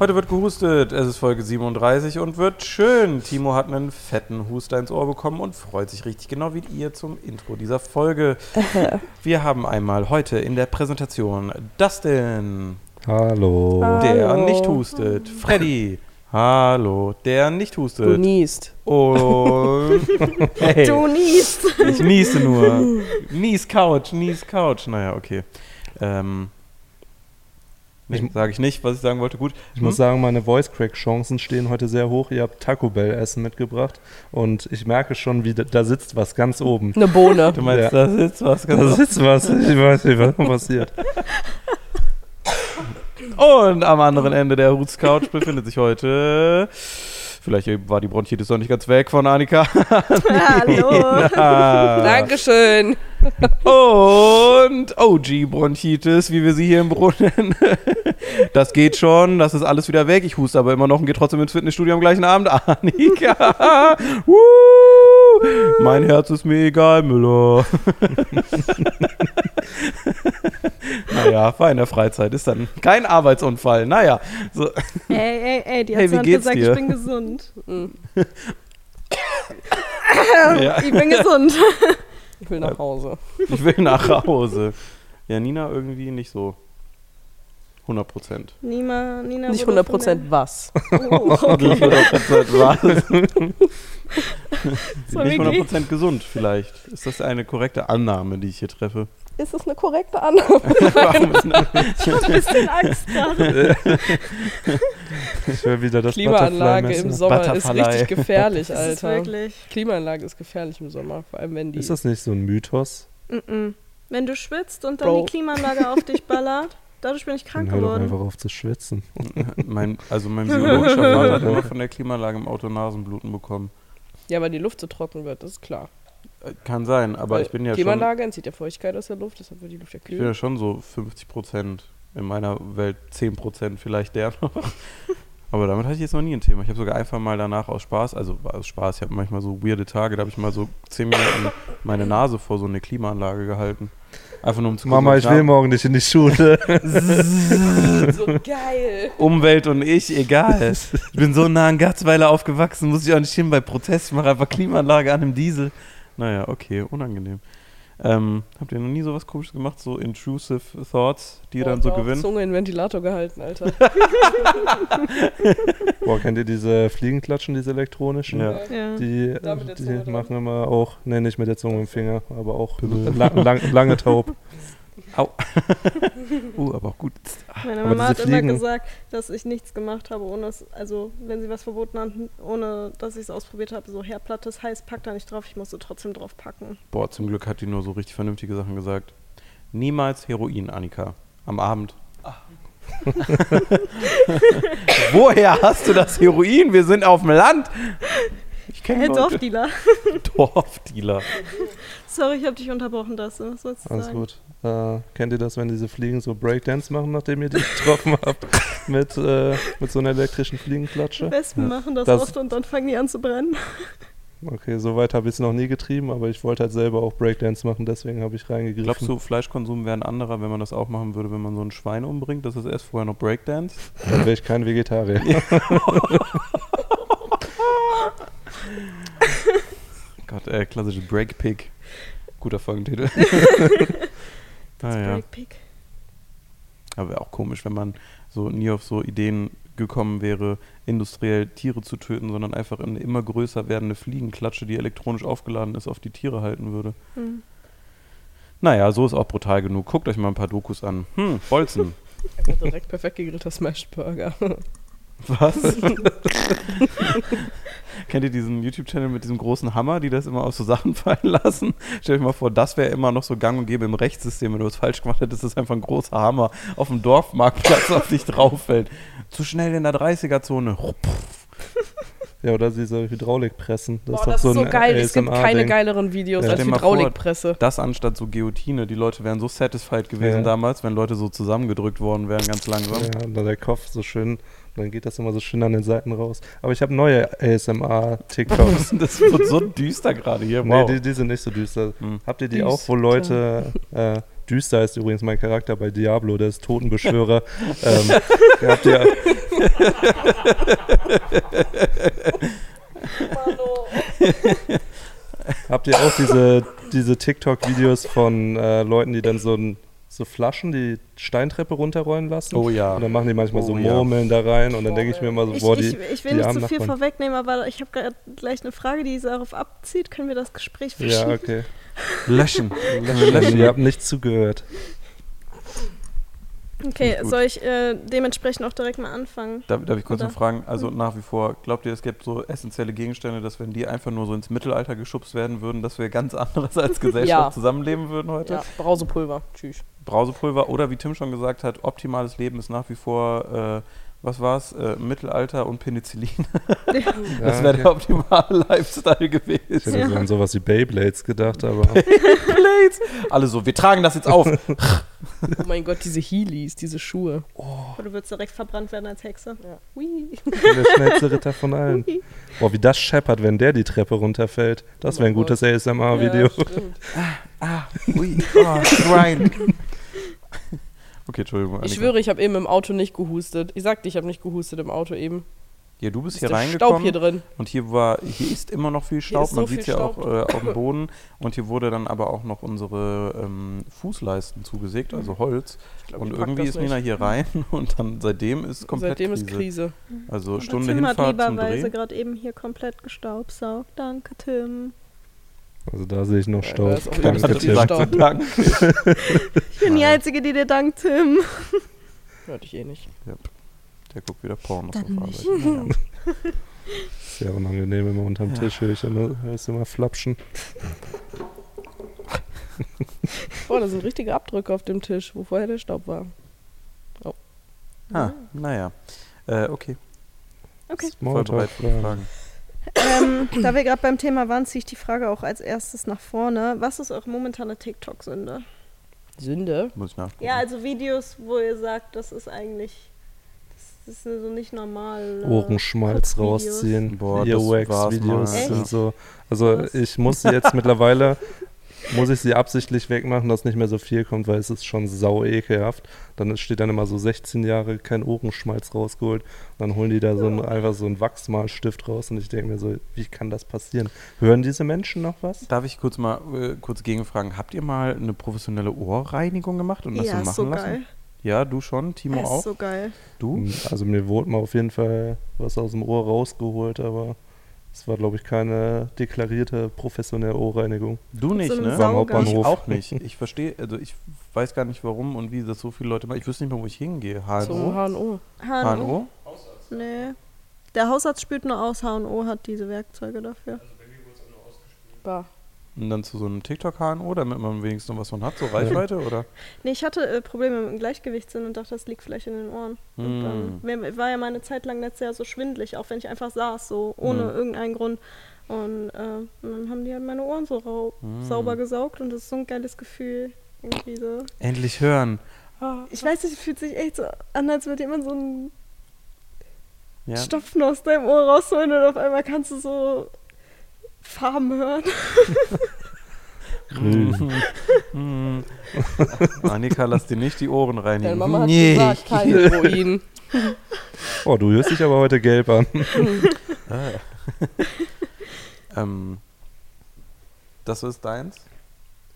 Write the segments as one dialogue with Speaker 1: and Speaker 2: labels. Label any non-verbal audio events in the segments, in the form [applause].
Speaker 1: Heute wird gehustet. Es ist Folge 37 und wird schön. Timo hat einen fetten Huster ins Ohr bekommen und freut sich richtig genau wie ihr zum Intro dieser Folge. [laughs] Wir haben einmal heute in der Präsentation Dustin,
Speaker 2: Hallo.
Speaker 1: der
Speaker 3: Hallo.
Speaker 1: nicht hustet. Freddy, hallo, der nicht
Speaker 3: Du
Speaker 1: hustet.
Speaker 3: niest.
Speaker 1: Und [laughs] hey,
Speaker 4: Du niest.
Speaker 1: ich niese nur. Nies Couch, Nies Couch. Naja, okay. Ähm, nee, sage ich nicht, was ich sagen wollte. Gut.
Speaker 2: Ich muss sagen, meine Voice Crack Chancen stehen heute sehr hoch. Ihr habt Taco Bell Essen mitgebracht und ich merke schon, wie da, da sitzt was ganz oben.
Speaker 3: Eine Bohne.
Speaker 1: Du meinst,
Speaker 2: Ja.
Speaker 1: da sitzt was
Speaker 2: Da
Speaker 1: ganz
Speaker 2: sitzt was. Ich weiß nicht, was passiert.
Speaker 1: Und am anderen Ende der Roots Couch befindet sich heute. Vielleicht war die Bronchitis noch nicht ganz weg von Annika.
Speaker 4: Hallo. [laughs]
Speaker 3: Dankeschön.
Speaker 1: Und OG Bronchitis, wie wir sie hier im Brunnen. [laughs] Das geht schon, das ist alles wieder weg. Ich huste aber immer noch und gehe trotzdem ins Fitnessstudio am gleichen Abend. [laughs] Annika. Woo. Mein Herz ist mir egal, Müller. Naja, war in der Freizeit. Ist dann kein Arbeitsunfall. Naja, so.
Speaker 4: Ey, ey, ey, die
Speaker 1: Hey, wie
Speaker 4: hat
Speaker 1: geht's
Speaker 4: gesagt,
Speaker 1: dir?
Speaker 4: ich bin gesund. [coughs]
Speaker 1: Ja.
Speaker 4: Ich bin gesund. [laughs]
Speaker 3: Ich will nach Hause.
Speaker 1: Ich will nach Hause. Ja, Nina irgendwie nicht so. 100 Prozent.
Speaker 4: Nina, Nina
Speaker 3: Nicht
Speaker 4: wurde
Speaker 3: 100 [laughs] Prozent was. [laughs]
Speaker 4: Oh,
Speaker 1: Nicht
Speaker 4: okay.
Speaker 1: 100 Prozent was. Nicht
Speaker 4: wie
Speaker 1: 100 Prozent gesund vielleicht. Ist das eine korrekte Annahme, die ich hier treffe?
Speaker 3: Ist das eine korrekte Annahme? [laughs] [laughs]
Speaker 4: Ich hab ein bisschen Angst gerade.
Speaker 2: Ich höre wieder das
Speaker 3: Klimaanlage im. Sommer ist richtig gefährlich, Alter.
Speaker 4: wirklich.
Speaker 3: Klimaanlage ist gefährlich im Sommer, vor allem wenn die.
Speaker 2: Ist das nicht so ein Mythos?
Speaker 4: Mm-mm. Wenn du schwitzt und dann
Speaker 3: Bro.
Speaker 4: die Klimaanlage auf dich ballert, dadurch bin ich krank
Speaker 2: Dann hör doch einfach
Speaker 4: geworden.
Speaker 2: auf zu schwitzen. [laughs]
Speaker 1: mein, also mein biologischer Vater hat immer von der Klimaanlage im Auto Nasenbluten bekommen.
Speaker 3: ja, weil die Luft so trocken wird, das ist klar.
Speaker 1: Kann sein, aber
Speaker 3: Weil
Speaker 1: ich bin ja schon,
Speaker 3: Klimaanlage entzieht ja Feuchtigkeit aus der Luft, deshalb wird die Luft ja
Speaker 1: ich bin
Speaker 3: kühl.
Speaker 1: ja schon so 50 Prozent. In meiner Welt 10 Prozent vielleicht der noch. [laughs] Aber damit hatte ich jetzt noch nie ein Thema. Ich habe sogar einfach mal danach aus Spaß, also aus Spaß, ich habe manchmal so weirde Tage, da habe ich mal so 10 Minuten meine Nase vor so eine Klimaanlage gehalten. Einfach nur um zu gucken,
Speaker 2: Mama, ich will morgen nicht in die Schule. [laughs] [laughs]
Speaker 3: so geil.
Speaker 1: Umwelt und ich, egal. Ich bin so nah an Gatzweiler aufgewachsen, muss ich auch nicht hin bei Protest. Ich mache einfach Klimaanlage an einem Diesel. Naja, okay, unangenehm. Ähm, habt ihr noch nie sowas komisches gemacht? So intrusive Thoughts, die dann so gewinnen?
Speaker 3: Zunge in den Ventilator gehalten, Alter. [laughs]
Speaker 2: Boah, kennt ihr diese Fliegenklatschen, diese elektronischen?
Speaker 1: Ja.
Speaker 4: Ja.
Speaker 2: Die, die machen immer auch, ne, nicht mit der Zunge im Finger, aber auch lang, lang, lange taub. [laughs]
Speaker 1: Au. [laughs] uh, aber auch gut.
Speaker 4: Meine
Speaker 2: Aber
Speaker 4: Mama hat
Speaker 2: diese
Speaker 4: immer
Speaker 2: Fliegen-
Speaker 4: gesagt, dass ich nichts gemacht habe, ohne es, also wenn sie was verboten hat, ohne dass ich es ausprobiert habe, so Herdplatte ist heiß, pack da nicht drauf, ich musste trotzdem drauf packen.
Speaker 1: Boah, zum Glück hat die nur so richtig vernünftige Sachen gesagt. Niemals Heroin, Annika. Am Abend. [laughs] [laughs] Woher hast du das Heroin? Wir sind auf dem Land. Kenne
Speaker 4: Hey,
Speaker 1: Leute.
Speaker 4: Dorfdealer. [laughs]
Speaker 1: Dorfdealer.
Speaker 4: Sorry, ich habe dich unterbrochen, das. Was sollst du
Speaker 2: Alles
Speaker 4: sagen?
Speaker 2: gut. Äh, kennt ihr das, wenn diese Fliegen so Breakdance machen, nachdem ihr die [laughs] getroffen habt? Mit, äh, mit so einer elektrischen Fliegenklatsche?
Speaker 4: Wespen machen das,
Speaker 2: Das-
Speaker 4: oft und dann fangen die an zu brennen.
Speaker 2: Okay, so weit habe ich es noch nie getrieben, aber ich wollte halt selber auch Breakdance machen, deswegen habe ich reingegriffen.
Speaker 1: Glaubst du, Fleischkonsum wäre ein anderer, wenn man das auch machen würde, wenn man so ein Schwein umbringt? Das ist erst vorher noch Breakdance?
Speaker 2: Dann wäre ich kein Vegetarier. [laughs] [laughs]
Speaker 1: Gott, äh, klassische Breakpick. Guter Folgentitel. [laughs] naja. [laughs]
Speaker 4: Breakpick.
Speaker 1: Aber wäre auch komisch, wenn man so nie auf so Ideen gekommen wäre, industriell Tiere zu töten, sondern einfach eine immer größer werdende Fliegenklatsche, die elektronisch aufgeladen ist, auf die Tiere halten würde.
Speaker 4: Hm.
Speaker 1: Naja, so ist auch brutal genug. Guckt euch mal ein paar Dokus an. Hm, Bolzen.
Speaker 3: Einfach direkt perfekt gegrillter Smashburger.
Speaker 1: Was? [laughs] Kennt ihr diesen YouTube-Channel mit diesem großen Hammer, die das immer auf so Sachen [laughs] fallen lassen? Stell euch mal vor, das wäre immer noch so gang und gäbe im Rechtssystem, wenn du was falsch gemacht hättest, ist einfach ein großer Hammer auf dem Dorfmarktplatz [laughs] auf dich drauf fällt. Zu schnell in der 30er-Zone.
Speaker 2: Ja, oder diese Hydraulikpressen. Das
Speaker 3: Boah,
Speaker 2: ist
Speaker 3: das
Speaker 2: so
Speaker 3: ist so
Speaker 2: ein
Speaker 3: geil. Es gibt keine
Speaker 2: ASMR-Ding.
Speaker 3: geileren Videos
Speaker 2: Ja.
Speaker 3: als
Speaker 1: mal vor,
Speaker 3: Hydraulikpresse.
Speaker 1: Das anstatt so Guillotine. Die Leute wären so satisfied gewesen
Speaker 2: Ja.
Speaker 1: damals, wenn Leute so zusammengedrückt worden wären, ganz langsam.
Speaker 2: Ja, und dann der Kopf so schön, dann geht das immer so schön an den Seiten raus. Aber ich habe neue ASMR-TikToks. [laughs]
Speaker 1: Das wird so düster gerade hier.
Speaker 2: Nee,
Speaker 1: Wow.
Speaker 2: die, die sind nicht so düster.
Speaker 1: Hm.
Speaker 2: Habt ihr die
Speaker 3: Düster.
Speaker 2: auch, wo Leute äh, Düster ist übrigens mein Charakter bei Diablo, der ist Totenbeschwörer. [laughs] ähm, habt ihr, [laughs] Habt ihr auch diese, diese TikTok-Videos von äh, Leuten, die dann so, ein, so Flaschen die Steintreppe runterrollen lassen?
Speaker 1: Oh ja.
Speaker 2: Und dann machen die manchmal so
Speaker 1: Oh ja.
Speaker 2: Murmeln da rein und dann denke ich mir immer so,
Speaker 4: Ich,
Speaker 2: boah,
Speaker 4: ich,
Speaker 2: die,
Speaker 4: ich will
Speaker 2: die
Speaker 4: nicht zu viel
Speaker 2: Nachbarn.
Speaker 4: vorwegnehmen, aber ich habe gleich eine Frage, die darauf abzieht. Können wir das Gespräch
Speaker 2: Ja,
Speaker 4: verschieben?
Speaker 2: okay.
Speaker 1: Löschen. [laughs]
Speaker 2: Löschen. Ihr habt nicht zugehört.
Speaker 4: Okay, soll ich äh, dementsprechend auch direkt mal anfangen?
Speaker 1: Darf, darf ich kurz
Speaker 4: Oder?
Speaker 1: noch fragen? Also nach wie vor, glaubt ihr, es gibt so essentielle Gegenstände, dass wenn die einfach nur so ins Mittelalter geschubst werden würden, dass wir ganz anderes als [laughs] Gesellschaft
Speaker 3: Ja.
Speaker 1: zusammenleben würden heute?
Speaker 3: Ja, Brausepulver. Tschüss.
Speaker 1: Brausepulver oder wie Tim schon gesagt hat, optimales Leben ist nach wie vor, äh, was war's, äh, Mittelalter und Penicillin. [laughs] das
Speaker 2: Ja,
Speaker 1: wäre
Speaker 2: okay.
Speaker 1: der optimale Lifestyle
Speaker 2: Ich
Speaker 1: gewesen.
Speaker 2: hätte so an sowas wie Beyblades gedacht, aber
Speaker 1: Blades. Alle so, wir tragen das jetzt auf. [laughs]
Speaker 3: Oh mein Gott, diese Heelys, diese Schuhe.
Speaker 4: Oder du würdest direkt verbrannt werden als Hexe?
Speaker 3: Ja. Hui.
Speaker 2: der schnellste Ritter von allen. Boah, wie das scheppert, wenn der die Treppe runterfällt. Das
Speaker 3: Oh
Speaker 2: wäre ein gutes ASMR-Video.
Speaker 3: Ja, stimmt.
Speaker 1: ah, ui, oh, grind. [laughs] Okay, Entschuldigung.
Speaker 3: ich
Speaker 1: Annika.
Speaker 3: schwöre, ich habe eben im Auto nicht gehustet. Ich sagte, ich habe nicht gehustet im Auto eben.
Speaker 1: Ja, du bist
Speaker 3: Ist
Speaker 1: hier
Speaker 3: der
Speaker 1: reingekommen.
Speaker 3: Staub hier drin.
Speaker 1: Und hier war, hier ist immer noch viel Staub,
Speaker 3: so
Speaker 1: man sieht ja auch äh, auf dem [laughs] Boden. Und hier wurde dann aber auch noch unsere ähm, Fußleisten zugesägt, also Holz.
Speaker 3: Ich glaub,
Speaker 1: und
Speaker 3: ich
Speaker 1: irgendwie ist Nina hier rein [laughs] und dann seitdem ist komplett
Speaker 3: Seitdem
Speaker 1: Krise.
Speaker 3: ist Krise.
Speaker 1: Also Stunde
Speaker 4: Tim hat
Speaker 1: Hinfahrt zum
Speaker 4: lieberweise
Speaker 1: Dreh.
Speaker 4: gerade eben hier komplett gestaubsaugt. Danke, Tim.
Speaker 2: Also da sehe ich noch
Speaker 3: Ja,
Speaker 2: Staub.
Speaker 3: da ist auch wieder
Speaker 2: Danke, Tim.
Speaker 1: Dank.
Speaker 4: Ich bin die. Einzige, die dir dankt, Tim. [laughs]
Speaker 3: Hörte ich eh nicht.
Speaker 1: Der guckt wieder Pornos
Speaker 4: Dann
Speaker 1: auf
Speaker 4: nicht.
Speaker 1: Arbeit. [laughs]
Speaker 2: Sehr unangenehm immer unterm
Speaker 1: Ja.
Speaker 2: Tisch, höre ich immer, hörst immer flapschen. [laughs]
Speaker 3: Boah, da sind richtige Abdrücke auf dem Tisch, wo vorher der Staub war.
Speaker 1: Ah, naja. Äh, okay,
Speaker 4: Okay.
Speaker 1: voll bereit für die
Speaker 2: Smalltalk-Fragen.
Speaker 1: Fragen.
Speaker 4: Ähm, da wir gerade beim Thema waren, ziehe ich die Frage auch als erstes nach vorne. Was ist eure momentane TikTok-Sünde?
Speaker 3: Sünde.
Speaker 1: Muss ich nachgucken.
Speaker 4: Ja, also Videos, wo ihr sagt, das ist eigentlich, das ist so nicht normal. äh,
Speaker 2: Ohrenschmalz rausziehen,
Speaker 1: Boah, das war's
Speaker 2: Earwax-Videos
Speaker 4: Echt?
Speaker 2: so. Also
Speaker 4: Was?
Speaker 2: ich muss sie jetzt mittlerweile, [laughs] muss ich sie absichtlich wegmachen, dass nicht mehr so viel kommt, weil es ist schon sau ekelhaft. Dann steht dann immer so 16 Jahre kein Ohrenschmalz rausgeholt. Und dann holen die da so einen, einfach so einen Wachsmalstift raus und ich denke mir so, wie kann das passieren? Hören diese Menschen noch was?
Speaker 1: Darf ich kurz mal äh, kurz gegenfragen? Habt ihr mal eine professionelle Ohrreinigung gemacht und das
Speaker 4: Ja,
Speaker 1: so
Speaker 4: ist
Speaker 1: machen
Speaker 4: so
Speaker 1: lassen?
Speaker 4: geil.
Speaker 1: Ja, du schon, Timo
Speaker 4: ist
Speaker 1: auch.
Speaker 4: so geil.
Speaker 1: Du?
Speaker 2: Also mir wurde mal auf jeden Fall was aus dem Ohr rausgeholt, aber es war, glaube ich, keine deklarierte professionelle Ohrreinigung.
Speaker 1: Du nicht,
Speaker 4: so
Speaker 1: ne?
Speaker 2: Beim
Speaker 4: Sauger.
Speaker 1: Ich auch nicht. Ich verstehe, also ich weiß gar nicht warum und wie das so viele Leute machen. Ich wüsste nicht mehr, wo ich hingehe.
Speaker 3: Zum
Speaker 1: HNO?
Speaker 3: HNO.
Speaker 1: HNO?
Speaker 4: Nee. Der Hausarzt spült nur aus, H&O hat diese Werkzeuge dafür.
Speaker 3: Bah.
Speaker 1: Und dann zu so einem TikTok-HNO, damit man wenigstens noch was von hat, so [laughs] Reichweite, oder?
Speaker 4: Nee, ich hatte äh, Probleme mit dem Gleichgewichtssinn und dachte, das liegt vielleicht in den Ohren. Und
Speaker 1: Hm.
Speaker 4: dann war ja meine Zeit lang letztes Jahr so schwindlig, auch wenn ich einfach saß, so ohne
Speaker 1: Hm.
Speaker 4: irgendeinen Grund. Und, äh, und dann haben die halt meine Ohren so
Speaker 1: Hm.
Speaker 4: sauber gesaugt und das ist so ein geiles Gefühl. Irgendwie so.
Speaker 1: Endlich hören.
Speaker 4: Ich weiß nicht, es fühlt sich echt so an, als würde jemand so einen
Speaker 1: Ja.
Speaker 4: Stopfen aus deinem Ohr rausholen und auf einmal kannst du so Hören.
Speaker 2: Grün.
Speaker 1: Mhm. [laughs] Annika, lass dir nicht die Ohren reinigen.
Speaker 3: Deine Mama hat
Speaker 1: Nee.
Speaker 3: gesagt, kein [laughs] Heroin.
Speaker 2: Oh, du hörst dich aber heute gelb an. [laughs]
Speaker 1: Ah. ähm, das ist deins?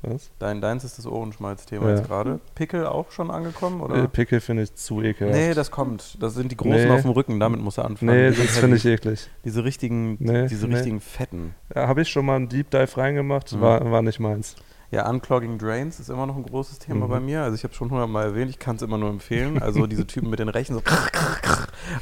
Speaker 2: Was?
Speaker 1: Dein, deins ist das Ohrenschmalz-Thema
Speaker 2: Ja.
Speaker 1: jetzt gerade. Pickel auch schon angekommen, oder?
Speaker 2: Äh, Pickel finde ich zu ekelhaft.
Speaker 1: Nee, das kommt. Das sind die großen
Speaker 2: Nee.
Speaker 1: auf dem Rücken, damit muss er anfangen.
Speaker 2: nee
Speaker 1: Die
Speaker 2: das finde ich eklig.
Speaker 1: Diese richtigen,
Speaker 2: Nee,
Speaker 1: diese
Speaker 2: nee.
Speaker 1: richtigen fetten.
Speaker 2: Ja, Habe ich schon mal einen Deep Dive reingemacht,
Speaker 1: Mhm.
Speaker 2: war, war nicht meins.
Speaker 1: Ja, Unclogging Drains ist immer noch ein großes Thema
Speaker 2: Mhm.
Speaker 1: bei mir. Also ich habe schon hundertmal erwähnt, ich kann es immer nur empfehlen. Also diese Typen mit den Rechen so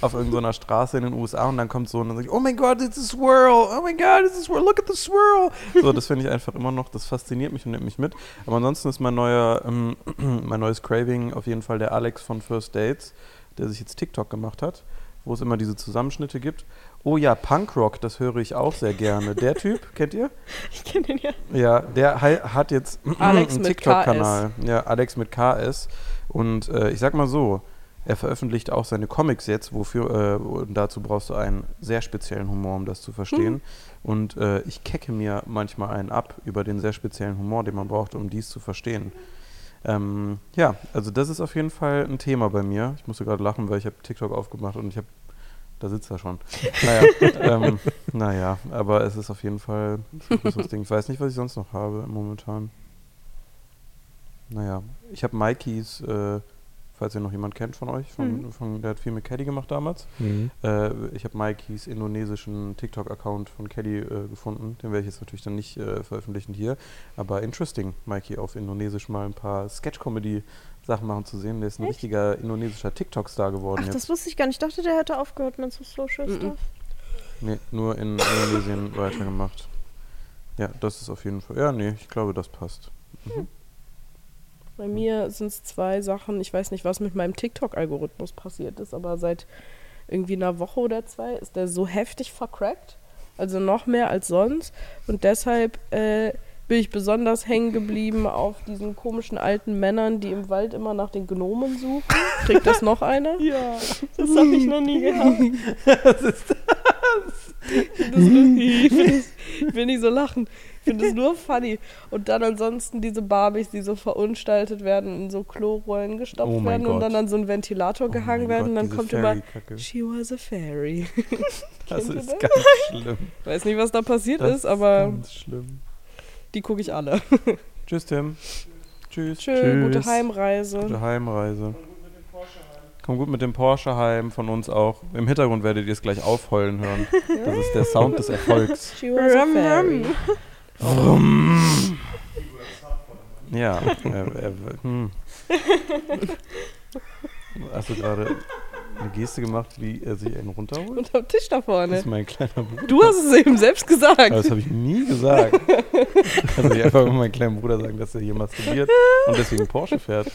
Speaker 1: auf irgendeiner Straße in den USA und dann kommt so und dann sag ich, oh mein Gott, it's a swirl, oh mein Gott, it's a swirl, look at the swirl. So, das finde ich einfach immer noch, das fasziniert mich und nimmt mich mit. Aber ansonsten ist mein neuer, ähm, [clears throat] mein neues Craving auf jeden Fall der Alex von First Dates, der sich jetzt TikTok gemacht hat, wo es immer diese Zusammenschnitte gibt. Oh ja, Punkrock, das höre ich auch sehr gerne. Der [laughs] Typ, kennt ihr?
Speaker 4: Ich kenne den ja.
Speaker 1: Ja, der hat jetzt [clears throat]
Speaker 3: Alex
Speaker 1: einen TikTok-Kanal. Ja, Alex mit KS. Und äh, ich sag mal so, er veröffentlicht auch seine Comics jetzt, wofür, äh, und dazu brauchst du einen sehr speziellen Humor, um das zu verstehen. Und äh, ich kecke mir manchmal einen ab über den sehr speziellen Humor, den man braucht, um dies zu verstehen. Ähm, ja, also das ist auf jeden Fall ein Thema bei mir. Ich musste gerade lachen, weil ich habe TikTok aufgemacht und ich habe, da sitzt er schon. Naja, [laughs] ähm, naja, aber es ist auf jeden Fall ein größeres Ding. Ich weiß nicht, was ich sonst noch habe momentan. Naja, ich habe Mikeys, äh, falls ihr noch jemand kennt von euch, von,
Speaker 4: Mhm.
Speaker 1: von, der hat viel mit Caddy gemacht damals.
Speaker 2: Mhm.
Speaker 1: Äh, ich habe Mikeys indonesischen TikTok-Account von Caddy äh, gefunden. Den werde ich jetzt natürlich dann nicht äh, veröffentlichen hier. Aber interesting, Mikey auf Indonesisch mal ein paar Sketch-Comedy-Sachen machen zu sehen. Der ist ein
Speaker 4: Echt?
Speaker 1: richtiger indonesischer TikTok-Star geworden
Speaker 4: Ach,
Speaker 1: jetzt.
Speaker 4: das wusste ich gar nicht. Ich dachte, der hätte aufgehört mit so Social
Speaker 3: Mhm.
Speaker 4: Stuff.
Speaker 1: Nee, nur in Indonesien [laughs] weitergemacht. Ja, das ist auf jeden Fall. Ja, nee, ich glaube, das passt. Mhm.
Speaker 3: Bei mir sind es zwei Sachen. Ich weiß nicht, was mit meinem TikTok-Algorithmus passiert ist, aber seit irgendwie einer Woche oder zwei ist der so heftig vercrackt. Also noch mehr als sonst. Und deshalb äh, bin ich besonders hängen geblieben auf diesen komischen alten Männern, die im Wald immer nach den Gnomen suchen. Kriegt das noch einer? [laughs]
Speaker 4: Ja, das habe ich noch nie gehabt.
Speaker 3: Ich [laughs] finde das ich das- ich will nicht so lachen. Ich finde es nur funny. Und dann ansonsten diese Barbies, die so verunstaltet werden, in so Klorollen gestopft
Speaker 1: Oh
Speaker 3: werden und
Speaker 1: Gott.
Speaker 3: dann an so einen Ventilator
Speaker 1: Oh
Speaker 3: gehangen werden.
Speaker 1: Gott,
Speaker 3: und dann kommt immer, she was a fairy. [laughs]
Speaker 1: Das ist
Speaker 3: das?
Speaker 1: ganz schlimm.
Speaker 3: Weiß nicht, was da passiert
Speaker 1: Das
Speaker 3: ist, aber
Speaker 1: ganz schlimm.
Speaker 3: Die gucke ich alle. [laughs]
Speaker 1: Tschüss, Tim. Tschüss.
Speaker 3: Schön, gute
Speaker 2: Tschüss.
Speaker 3: Heimreise.
Speaker 1: Gute Heimreise. Komm gut mit dem Porsche heim, von uns auch. Im Hintergrund werdet ihr es gleich aufheulen hören. [laughs] Das ist der Sound des Erfolgs. [laughs]
Speaker 3: She was a fairy.
Speaker 1: Vroom. Ja, er, er, hm. Hast du gerade eine Geste gemacht, wie er sich einen runterholt?
Speaker 3: Unterm Tisch da
Speaker 1: Das
Speaker 3: vorne.
Speaker 1: ist mein kleiner Bruder.
Speaker 3: Du hast es eben selbst gesagt.
Speaker 1: Aber das habe ich nie gesagt. [laughs] Also ich einfach meinem kleinen Bruder sagen, dass er hier masturbiert und deswegen Porsche fährt.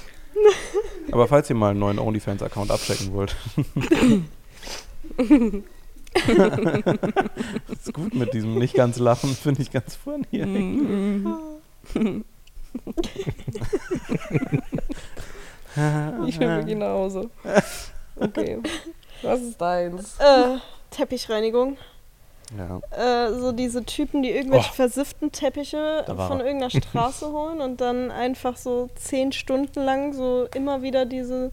Speaker 1: Aber falls ihr mal einen neuen OnlyFans-Account abchecken wollt. [laughs] ist gut mit diesem nicht ganz lachen, finde ich ganz funny.
Speaker 3: Mhm. Ich will wirklich nach Hause. Okay. Was ist deins?
Speaker 4: Äh, Teppichreinigung.
Speaker 1: Ja.
Speaker 4: Äh, so diese Typen, die irgendwelche
Speaker 1: Oh.
Speaker 4: versifften Teppiche von
Speaker 1: er.
Speaker 4: irgendeiner Straße [laughs] holen und dann einfach so zehn Stunden lang so immer wieder diese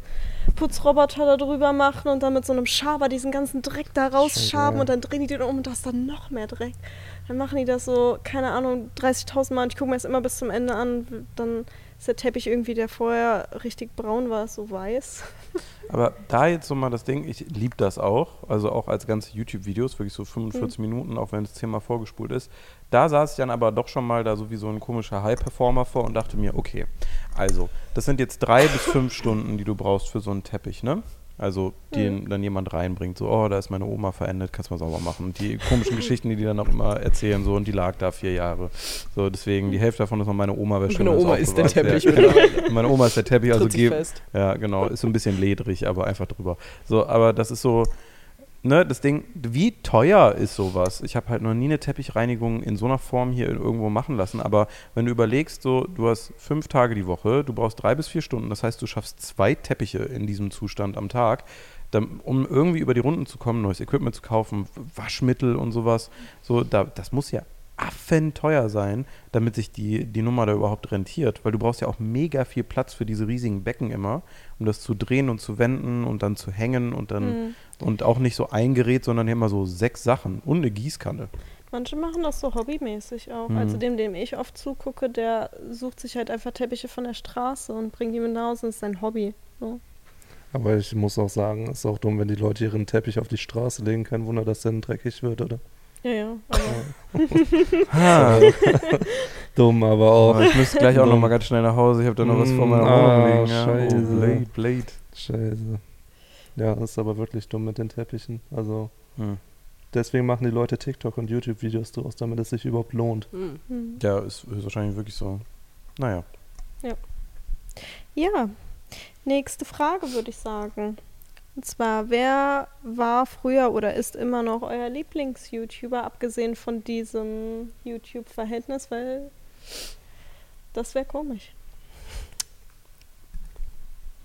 Speaker 4: Putzroboter da drüber machen und dann mit so einem Schaber diesen ganzen Dreck da rausschaben und dann drehen die den um und da ist dann noch mehr Dreck. Dann machen die das so, keine Ahnung, 30.000 Mal und ich gucke mir das immer bis zum Ende an. Dann der Teppich irgendwie, der vorher richtig braun war, so weiß. [laughs]
Speaker 1: Aber da jetzt so mal das Ding, ich liebe das auch, also auch als ganze YouTube-Videos, wirklich so 45 Minuten, auch wenn es zehnmal vorgespult ist. Da saß ich dann aber doch schon mal da so wie so ein komischer High-Performer vor und dachte mir, okay, also, das sind jetzt drei bis fünf Stunden, die du brauchst für so einen Teppich, ne? Also, die dann jemand reinbringt, so, oh, da ist meine Oma verendet, kannst du mal sauber machen. Und die komischen Geschichten, die die dann auch immer erzählen, so, und die lag da vier Jahre. So, deswegen, die Hälfte davon ist noch meine Oma, wäre schön,
Speaker 3: Meine
Speaker 1: wenn es
Speaker 3: Oma ist der Teppich
Speaker 1: wäre. Genau. Meine Oma ist der Teppich, [laughs] also geh, ja, genau. Ist so ein bisschen ledrig, aber einfach drüber. So, aber das ist so, ne, das Ding, wie teuer ist sowas? Ich habe halt noch nie eine Teppichreinigung in so einer Form hier irgendwo machen lassen, aber wenn du überlegst, so, du hast fünf Tage die Woche, du brauchst drei bis vier Stunden, das heißt, du schaffst zwei Teppiche in diesem Zustand am Tag, dann, um irgendwie über die Runden zu kommen, neues Equipment zu kaufen, Waschmittel und sowas, so, da, das muss ja affenteuer sein, damit sich die, die Nummer da überhaupt rentiert, weil du brauchst ja auch mega viel Platz für diese riesigen Becken immer, um das zu drehen und zu wenden und dann zu hängen und dann
Speaker 4: Mhm.
Speaker 1: Und auch nicht so ein Gerät, sondern immer so sechs Sachen und eine Gießkanne.
Speaker 4: Manche machen das so hobbymäßig auch.
Speaker 1: Mhm.
Speaker 4: Also dem, dem ich oft zugucke, der sucht sich halt einfach Teppiche von der Straße und bringt die mit nach Hause. Das ist sein Hobby. So.
Speaker 2: Aber ich muss auch sagen, es ist auch dumm, wenn die Leute ihren Teppich auf die Straße legen. Kein Wunder, dass der dann dreckig wird, oder?
Speaker 4: Ja, ja. Aber
Speaker 1: Ha, [laughs] [laughs]
Speaker 2: Dumm, aber auch.
Speaker 1: ich müsste gleich auch noch mal ganz schnell nach Hause. Ich habe da noch was vor meiner Wohnung
Speaker 2: ah,
Speaker 1: liegen. Ja.
Speaker 2: scheiße.
Speaker 1: Oh, Blade, Blade.
Speaker 2: Scheiße. Ja, das ist aber wirklich dumm mit den Teppichen. Also
Speaker 1: Hm.
Speaker 2: deswegen machen die Leute TikTok und YouTube-Videos draus, damit es sich überhaupt lohnt.
Speaker 3: Hm.
Speaker 4: hm.
Speaker 1: Ja, ist, ist wahrscheinlich wirklich so. Naja.
Speaker 4: ja, nächste Frage würde ich sagen. Und zwar, wer war früher oder ist immer noch euer Lieblings-YouTuber, abgesehen von diesem YouTube-Verhältnis, weil das wäre komisch.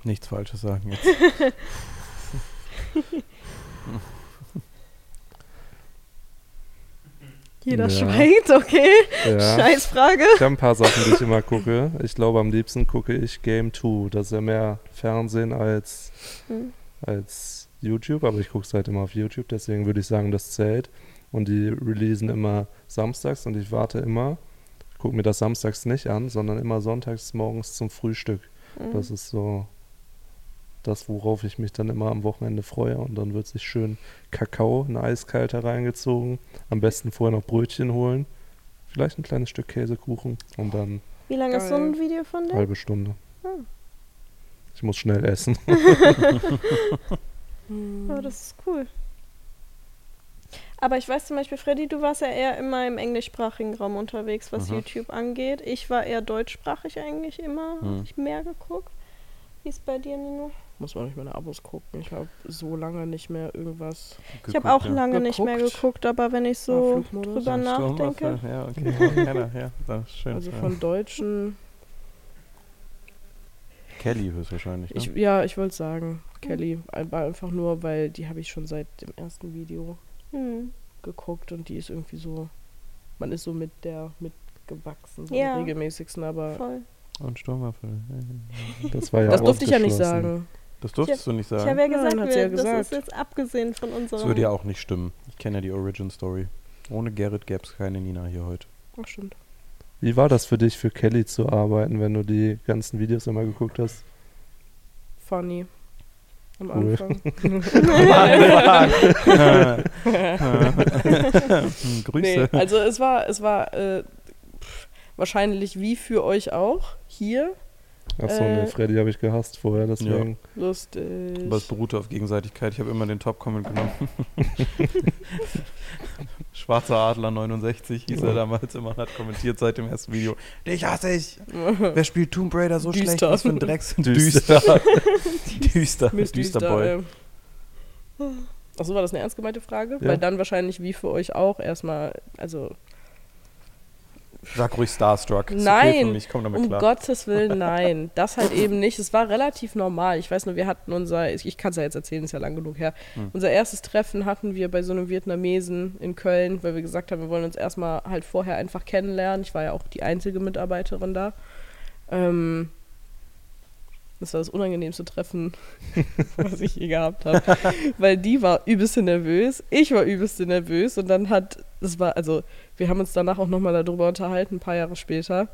Speaker 1: Nichts Falsches sagen jetzt. [laughs]
Speaker 4: Jeder
Speaker 2: Ja.
Speaker 4: schweigt, okay.
Speaker 2: Ja.
Speaker 4: Scheißfrage.
Speaker 2: Ich habe ein paar Sachen, die ich immer gucke. Ich glaube, am liebsten gucke ich Game 2. Das ist ja mehr Fernsehen als,
Speaker 4: Hm.
Speaker 2: als YouTube, aber ich gucke es halt immer auf YouTube, deswegen würde ich sagen, das zählt. Und die releasen immer samstags und ich warte immer, gucke mir das samstags nicht an, sondern immer sonntags morgens zum Frühstück.
Speaker 4: Mhm.
Speaker 2: Das ist so das, worauf ich mich dann immer am Wochenende freue. Und dann wird sich schön Kakao, ein eiskalter reingezogen. Am besten vorher noch Brötchen holen. Vielleicht ein kleines Stück Käsekuchen und dann
Speaker 4: Wie lange ist so ein. Video von dir?
Speaker 2: halbe Stunde.
Speaker 4: Hm.
Speaker 2: Ich muss schnell essen.
Speaker 4: Aber [laughs] das ist cool. Aber ich weiß zum Beispiel, Freddy, du warst ja eher immer im englischsprachigen Raum unterwegs, was
Speaker 1: Mhm.
Speaker 4: YouTube angeht. Ich war eher deutschsprachig eigentlich immer.
Speaker 1: Mhm.
Speaker 4: Habe ich mehr geguckt. Wie ist bei dir, Nino?
Speaker 3: Muss man durch meine Abos gucken. Ich habe so lange nicht mehr irgendwas.
Speaker 4: Ich habe auch
Speaker 1: Geguckt, ja.
Speaker 4: lange nicht mehr
Speaker 3: Geguckt.
Speaker 4: geguckt, aber wenn ich so
Speaker 3: Flugmodus.
Speaker 4: drüber nachdenke.
Speaker 1: Sturmwaffe, Ja, okay. ja, ja, das ist schön.
Speaker 3: Also
Speaker 1: ja.
Speaker 3: von Deutschen.
Speaker 1: Kelly höchstwahrscheinlich. Ne?
Speaker 3: Ich, ja, ich wollte sagen, Kelly. War einfach nur, weil die habe ich schon seit dem ersten Video
Speaker 4: Hm.
Speaker 3: geguckt und die ist irgendwie so. Man ist so mit der mitgewachsen, so
Speaker 4: Ja.
Speaker 3: am regelmäßigsten, aber
Speaker 4: Voll.
Speaker 1: Und Sturmwaffe. [laughs]
Speaker 2: Das war ja
Speaker 3: das durfte ich ja nicht sagen.
Speaker 1: Das durftest du nicht
Speaker 4: Ich habe
Speaker 1: sagen.
Speaker 4: ja
Speaker 3: Nein,
Speaker 4: gesagt,
Speaker 3: hat sie ja
Speaker 4: wir, das ist
Speaker 3: gesagt.
Speaker 4: jetzt abgesehen von unserem.
Speaker 1: Das würde ja auch nicht stimmen. Ich kenne ja die Origin Story. Ohne Gerrit gäbe es keine Nina hier heute.
Speaker 3: Ach, stimmt.
Speaker 2: Wie war das für dich, für Kelly zu arbeiten, wenn du die ganzen Videos immer geguckt hast?
Speaker 3: Funny. Am
Speaker 2: Cool.
Speaker 3: Anfang. [laughs] [laughs]
Speaker 1: Hm, [laughs] Grüße.
Speaker 3: nee, also es war, es war äh, pff, wahrscheinlich wie für euch auch hier
Speaker 2: Achso,
Speaker 3: Äh,
Speaker 2: ne, Freddy habe ich gehasst vorher, deswegen.
Speaker 3: lustig.
Speaker 1: Aber es beruhte auf Gegenseitigkeit. Ich habe immer den Top-Comment genommen. [laughs] Schwarzer Adler 69 hieß er damals immer und hat kommentiert seit dem ersten Video. Dich hasse ich! [laughs] Wer spielt Tomb Raider so schlecht?
Speaker 3: Düster.
Speaker 1: Was für ein Drecks...
Speaker 2: Düster.
Speaker 1: Düster. [laughs] Düster
Speaker 3: Düster,
Speaker 1: Boy.
Speaker 3: Achso, war das eine ernst gemeinte Frage?
Speaker 2: Ja.
Speaker 3: Weil dann wahrscheinlich wie für euch auch erstmal, also
Speaker 1: Sag ruhig Starstruck. Ist Okay
Speaker 3: Nein,
Speaker 1: für mich, komm damit
Speaker 3: um
Speaker 1: klar.
Speaker 3: Gottes Willen, [laughs] nein. Das halt eben nicht. Es war relativ normal. Ich weiß nur, wir hatten unser, ich, ich kann es ja jetzt erzählen, ist ja lang genug her.
Speaker 1: Hm.
Speaker 3: Unser erstes Treffen hatten wir bei so einem Vietnamesen in Köln, weil wir gesagt haben, wir wollen uns erstmal halt vorher einfach kennenlernen. Ich war ja auch die einzige Mitarbeiterin da. Ähm, das war das unangenehmste Treffen, [laughs] was ich je gehabt habe. Weil die war übelst nervös, ich war übelst nervös und dann hat, das war, also, wir haben uns danach auch nochmal darüber unterhalten, ein paar Jahre später.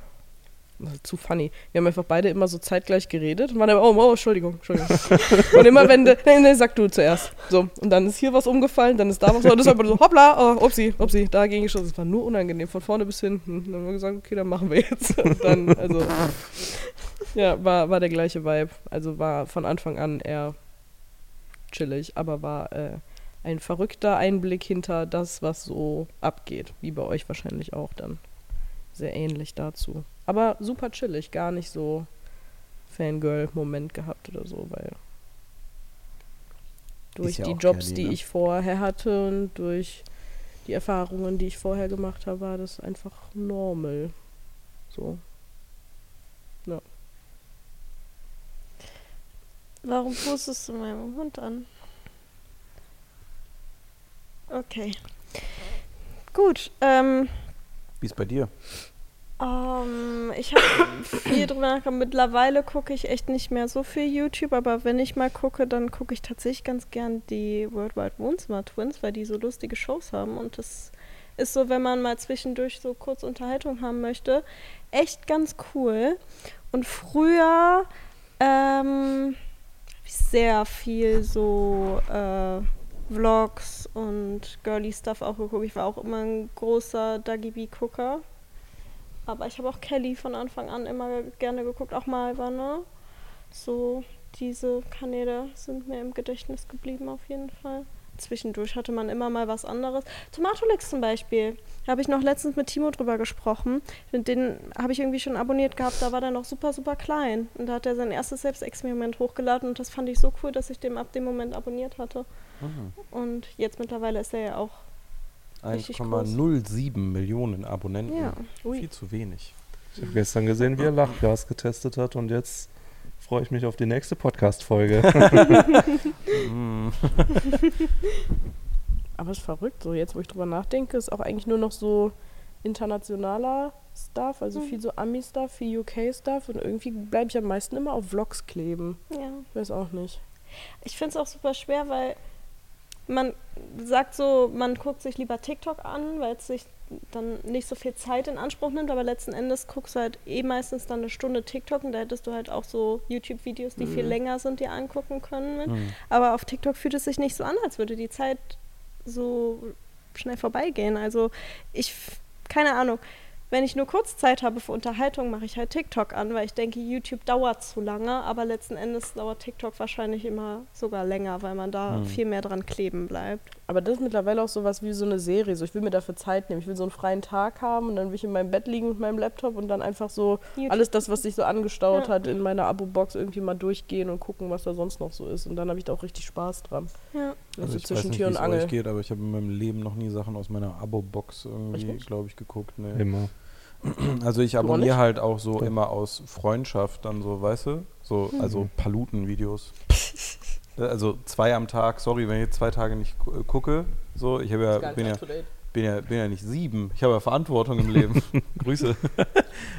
Speaker 3: Das ist zu funny. Wir haben einfach beide immer so zeitgleich geredet und waren immer, oh, oh, Entschuldigung, Entschuldigung. [laughs] und immer wenn, de, nee, nee, sag du zuerst. So, und dann ist hier was umgefallen, dann ist da was, und das war einfach so, hoppla, oh, upsi, upsi, da ging ich schon. Es war nur unangenehm, von vorne bis hinten. Dann haben wir gesagt, okay, dann machen wir jetzt. Und dann, also, ja, war, war der gleiche Vibe. Also war von Anfang an eher chillig, aber war äh, ein verrückter Einblick hinter das, was so abgeht. Wie bei euch wahrscheinlich auch dann. Sehr ähnlich dazu. Aber super chillig, gar nicht so Fangirl-Moment gehabt oder so, weil durch
Speaker 1: ja
Speaker 3: die Jobs, die
Speaker 1: ne?
Speaker 3: ich vorher hatte und durch die Erfahrungen, die ich vorher gemacht habe, war das einfach normal. So.
Speaker 4: Warum pustest du meinem Hund an? Okay. Gut, ähm,
Speaker 1: Wie ist bei dir?
Speaker 4: ähm, ich habe viel drüber nachgedacht. Mittlerweile gucke ich echt nicht mehr so viel YouTube, aber wenn ich mal gucke, dann gucke ich tatsächlich ganz gern die Worldwide Wohnzimmer Twins, weil die so lustige Shows haben und das ist so, wenn man mal zwischendurch so kurz Unterhaltung haben möchte, echt ganz cool. Und früher ähm, sehr viel so äh, Vlogs und girly Stuff auch geguckt. Ich war auch immer ein großer Dagi B-Gucker. Aber ich habe auch Kelly von Anfang an immer gerne geguckt, auch Malva, ne? So, diese Kanäle sind mir im Gedächtnis geblieben auf jeden Fall. Zwischendurch hatte man immer mal was anderes. Tomatolix zum Beispiel. Da habe ich noch letztens mit Timo drüber gesprochen. Den habe ich irgendwie schon abonniert gehabt. Da war der noch super, super klein. Und da hat er sein erstes Selbstexperiment hochgeladen. Und das fand ich so cool, dass ich dem ab dem Moment abonniert hatte.
Speaker 1: Mhm.
Speaker 4: Und jetzt mittlerweile ist er ja auch. Richtig
Speaker 1: 1,07 Millionen Abonnenten.
Speaker 4: Ja.
Speaker 1: Viel zu wenig.
Speaker 2: Ich habe gestern gesehen, wie er Lachgas getestet hat und jetzt freue ich mich auf die nächste Podcast-Folge. [laughs]
Speaker 3: Aber es ist verrückt, so jetzt, wo ich drüber nachdenke, ist auch eigentlich nur noch so internationaler Stuff, also
Speaker 4: Mhm.
Speaker 3: viel so Ami-Stuff, viel UK-Stuff und irgendwie bleibe ich am meisten immer auf Vlogs kleben.
Speaker 4: Ja.
Speaker 3: Ich weiß auch nicht.
Speaker 4: Ich finde es auch super schwer, weil man sagt so, man guckt sich lieber TikTok an, weil es sich dann nicht so viel Zeit in Anspruch nimmt, aber letzten Endes guckst du halt eh meistens dann eine Stunde TikTok und da hättest du halt auch so YouTube-Videos, die viel
Speaker 3: Mhm.
Speaker 4: länger sind, dir angucken können. Mit.
Speaker 1: Hm.
Speaker 4: Aber auf TikTok fühlt es sich nicht so an, als würde die Zeit so schnell vorbeigehen. Also ich, keine Ahnung, wenn ich nur kurz Zeit habe für Unterhaltung, mache ich halt TikTok an, weil ich denke, YouTube dauert zu lange, aber letzten Endes dauert TikTok wahrscheinlich immer sogar länger, weil man da
Speaker 1: Hm.
Speaker 4: viel mehr dran kleben bleibt.
Speaker 3: Aber das ist mittlerweile auch sowas wie so eine Serie. So, ich will mir dafür Zeit nehmen. Ich will so einen freien Tag haben und dann will ich in meinem Bett liegen mit meinem Laptop und dann einfach so
Speaker 4: YouTube-
Speaker 3: alles das, was sich so angestaut
Speaker 4: Ja.
Speaker 3: hat, in meiner Abo-Box irgendwie mal durchgehen und gucken, was da sonst noch so ist. Und dann habe ich da auch richtig Spaß dran.
Speaker 4: Ja.
Speaker 3: Also,
Speaker 1: Also ich
Speaker 3: zwischen
Speaker 1: weiß nicht,
Speaker 3: Tür
Speaker 1: wie
Speaker 3: und
Speaker 1: es
Speaker 3: Angel.
Speaker 1: euch geht, aber ich habe in meinem Leben noch nie Sachen aus meiner Abo-Box irgendwie, glaube ich, geguckt. Nee.
Speaker 2: Immer. [clears throat]
Speaker 1: Also ich abonniere halt auch so
Speaker 2: Doch.
Speaker 1: immer aus Freundschaft dann so, weißt du? So, also
Speaker 2: Mhm. [laughs]
Speaker 1: Paluten-Videos. [laughs] Also zwei am Tag, sorry, wenn ich jetzt zwei Tage nicht gu- gucke. So, ich habe ja, bin ja, bin ja, bin ja nicht sieben. Ich habe ja Verantwortung im Leben. [laughs] Grüße.